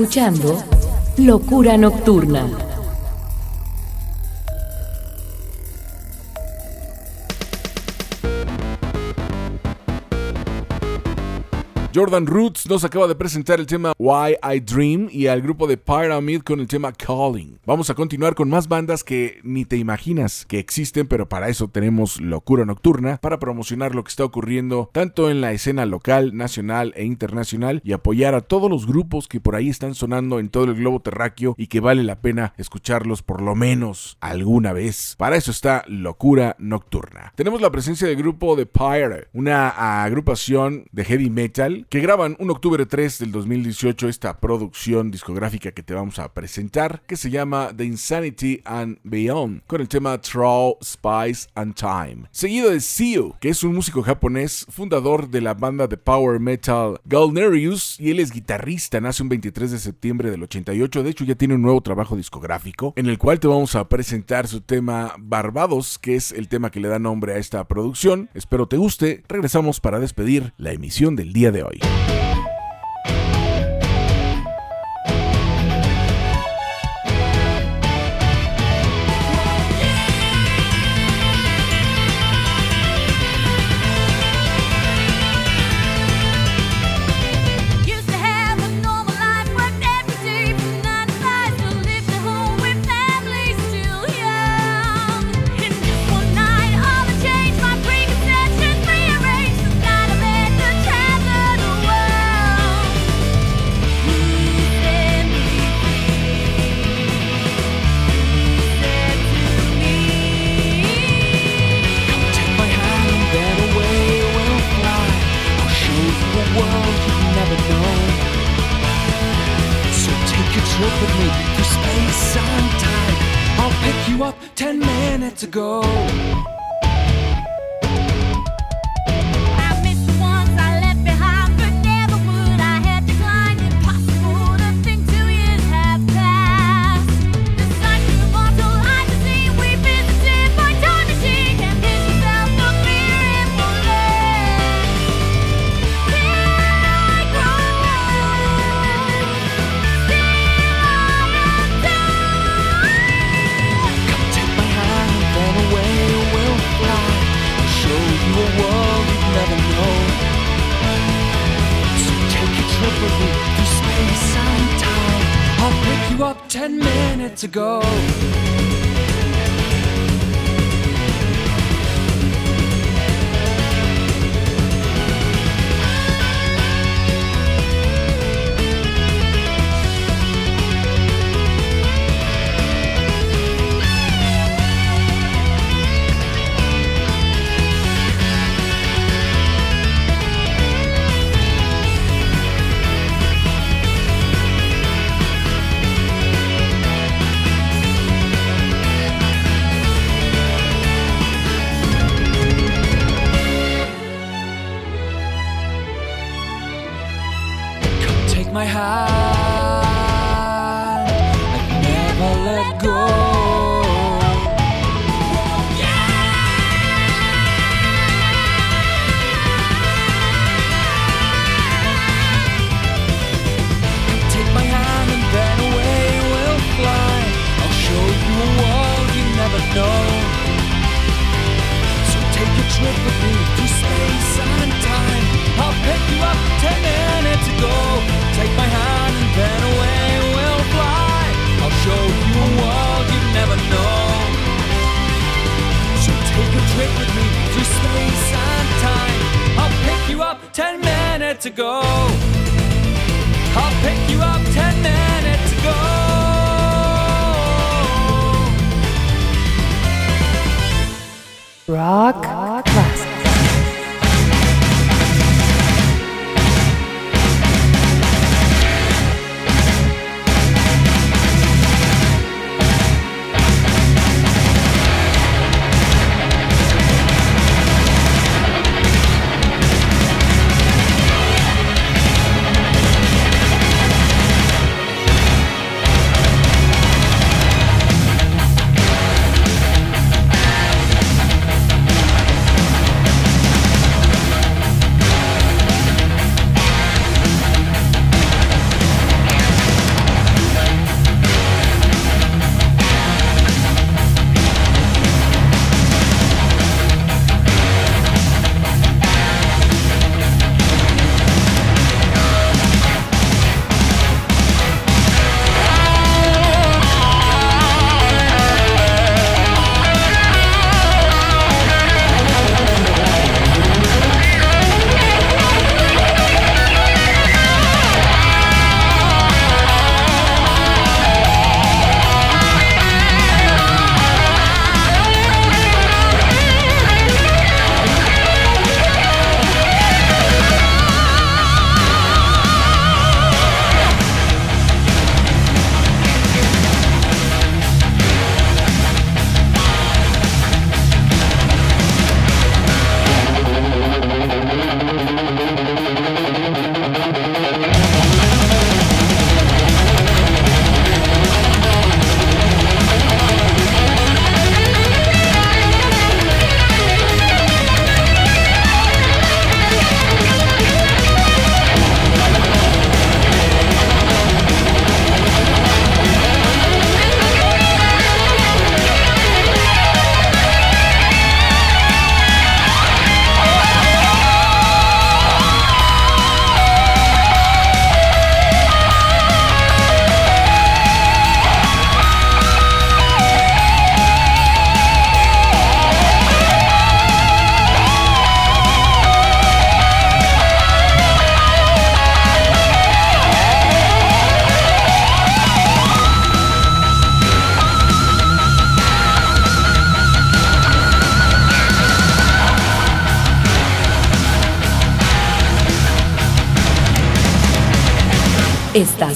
Escuchando Locura Nocturna. Jordan Roots nos acaba de presentar el tema Why I Dream y al grupo de Pyramid con el tema Calling. Vamos a continuar con más bandas que ni te imaginas que existen, pero para eso tenemos Locura Nocturna, para promocionar lo que está ocurriendo tanto en la escena local, nacional e internacional y apoyar a todos los grupos que por ahí están sonando en todo el globo terráqueo y que vale la pena escucharlos por lo menos alguna vez. Para eso está Locura Nocturna. Tenemos la presencia del grupo de Pyre, una agrupación de heavy metal que graban un octubre 3 del 2018 esta producción discográfica que te vamos a presentar, que se llama The Insanity and Beyond, con el tema Troll, Spice and Time. Seguido de Seo, que es un músico japonés, fundador de la banda de power metal Galnerius, y él es guitarrista, nace un 23 de septiembre del 88, de hecho ya tiene un nuevo trabajo discográfico, en el cual te vamos a presentar su tema Barbados, que es el tema que le da nombre a esta producción. Espero te guste, regresamos para despedir la emisión del día de hoy. to go.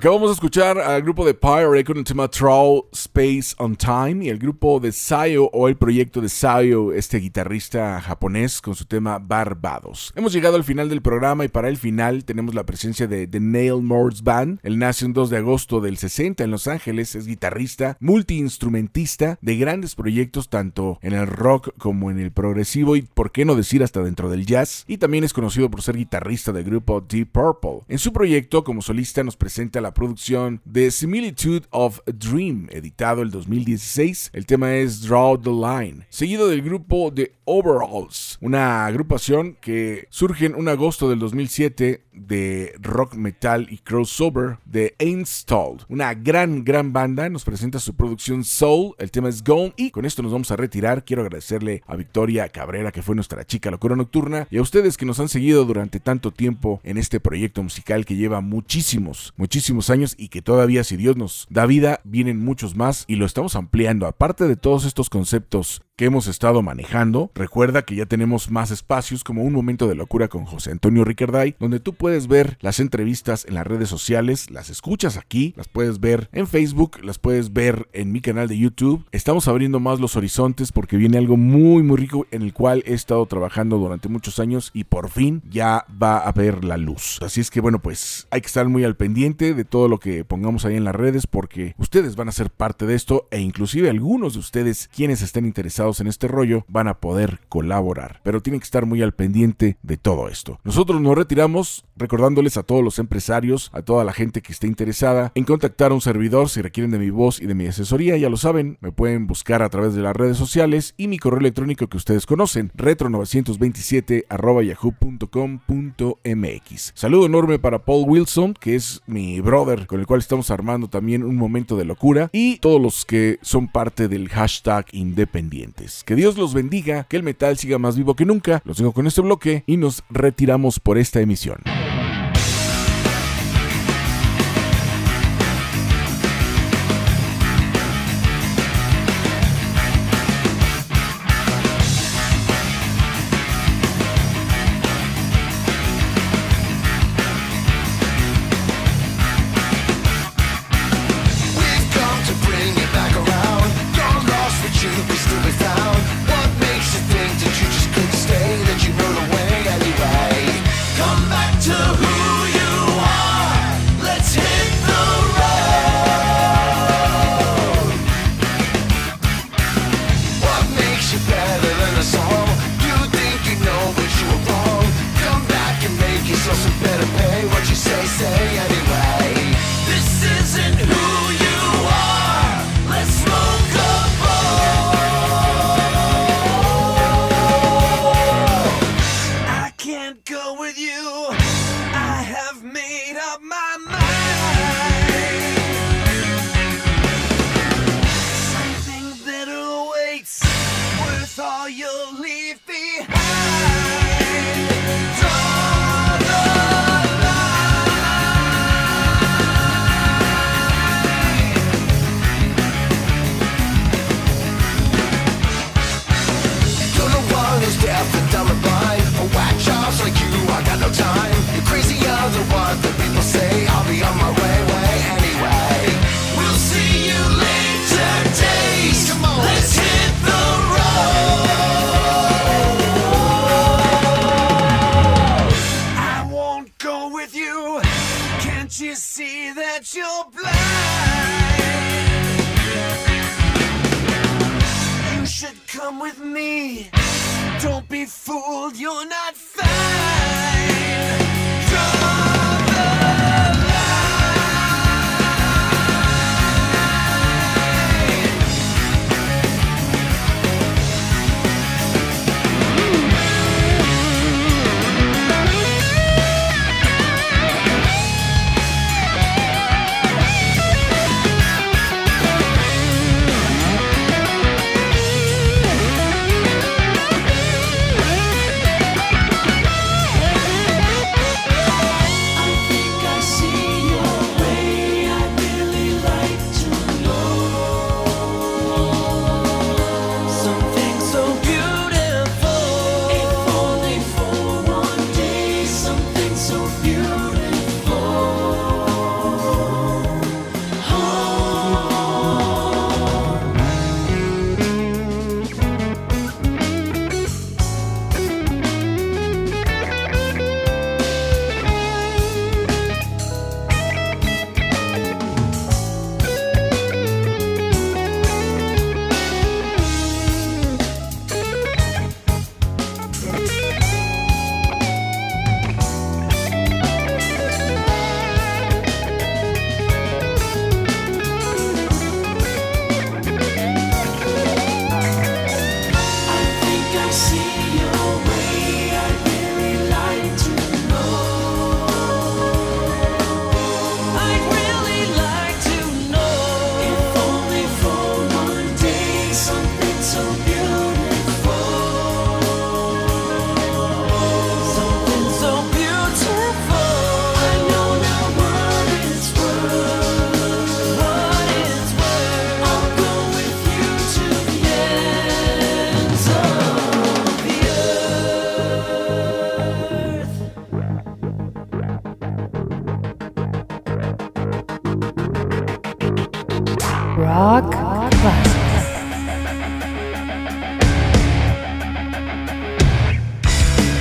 Acabamos de escuchar al grupo de Pyre con el tema Troll Space on Time y el grupo de Sayo o el proyecto de Sayo, este guitarrista japonés con su tema Barbados. Hemos llegado al final del programa y para el final tenemos la presencia de The Nail Morse Band. Él nace un 2 de agosto del 60 en Los Ángeles, es guitarrista, multiinstrumentista de grandes proyectos tanto en el rock como en el progresivo y por qué no decir hasta dentro del jazz y también es conocido por ser guitarrista del grupo Deep Purple. En su proyecto como solista nos presenta la producción de Similitude of a Dream, editado el 2016. El tema es Draw the Line, seguido del grupo The Overalls, una agrupación que surge en agosto del 2007 de rock metal y crossover de Ainstalled, una gran, gran banda. Nos presenta su producción Soul, el tema es Gone y con esto nos vamos a retirar. Quiero agradecerle a Victoria Cabrera, que fue nuestra chica locura nocturna, y a ustedes que nos han seguido durante tanto tiempo en este proyecto musical que lleva muchísimos, muchísimos años y que todavía, si Dios nos da vida, vienen muchos más y lo estamos ampliando. Aparte de todos estos conceptos que hemos estado manejando, recuerda que ya tenemos más espacios como un momento de locura con José Antonio Ricarday, donde tú puedes ver las entrevistas en las redes sociales, las escuchas aquí, las puedes ver en Facebook, las puedes ver en mi canal de YouTube. Estamos abriendo más los horizontes porque viene algo muy muy rico en el cual he estado trabajando durante muchos años y por fin ya va a ver la luz. Así es que bueno, pues hay que estar muy al pendiente de todo lo que pongamos ahí en las redes porque ustedes van a ser parte de esto e inclusive algunos de ustedes quienes estén interesados en este rollo van a poder colaborar. Pero tienen que estar muy al pendiente de todo esto. Nosotros nos retiramos recordándoles a todos los empresarios, a toda la gente que esté interesada en contactar a un servidor si requieren de mi voz y de mi asesoría, ya lo saben, me pueden buscar a través de las redes sociales y mi correo electrónico que ustedes conocen, retro927 yahoo.com.mx. Saludo enorme para Paul Wilson, que es mi brother con el cual estamos armando también un momento de locura y todos los que son parte del hashtag Que Dios los bendiga, que el metal siga más vivo que nunca. Los dejo con este bloque y nos retiramos por esta emisión.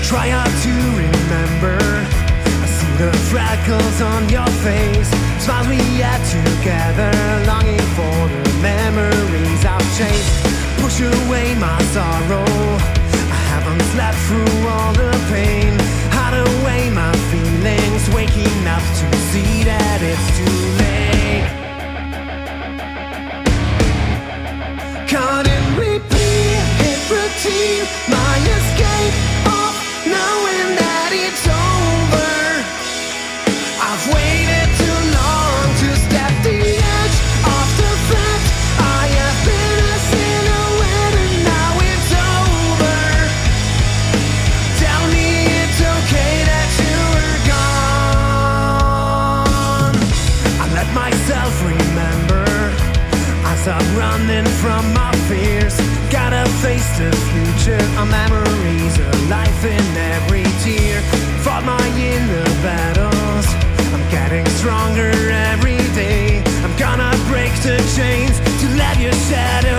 Try hard to remember. I see the freckles on your face. Smiles we had together, longing for the memories I've chased. Push away my sorrow. I haven't slept through all the pain. Hide away my feelings, waking up to see that it's too late. Caught in repeat, hit routine, my escape. a future, our memories, a life in every tear. Fought my inner battles, I'm getting stronger every day. I'm gonna break the chains to let your shadow.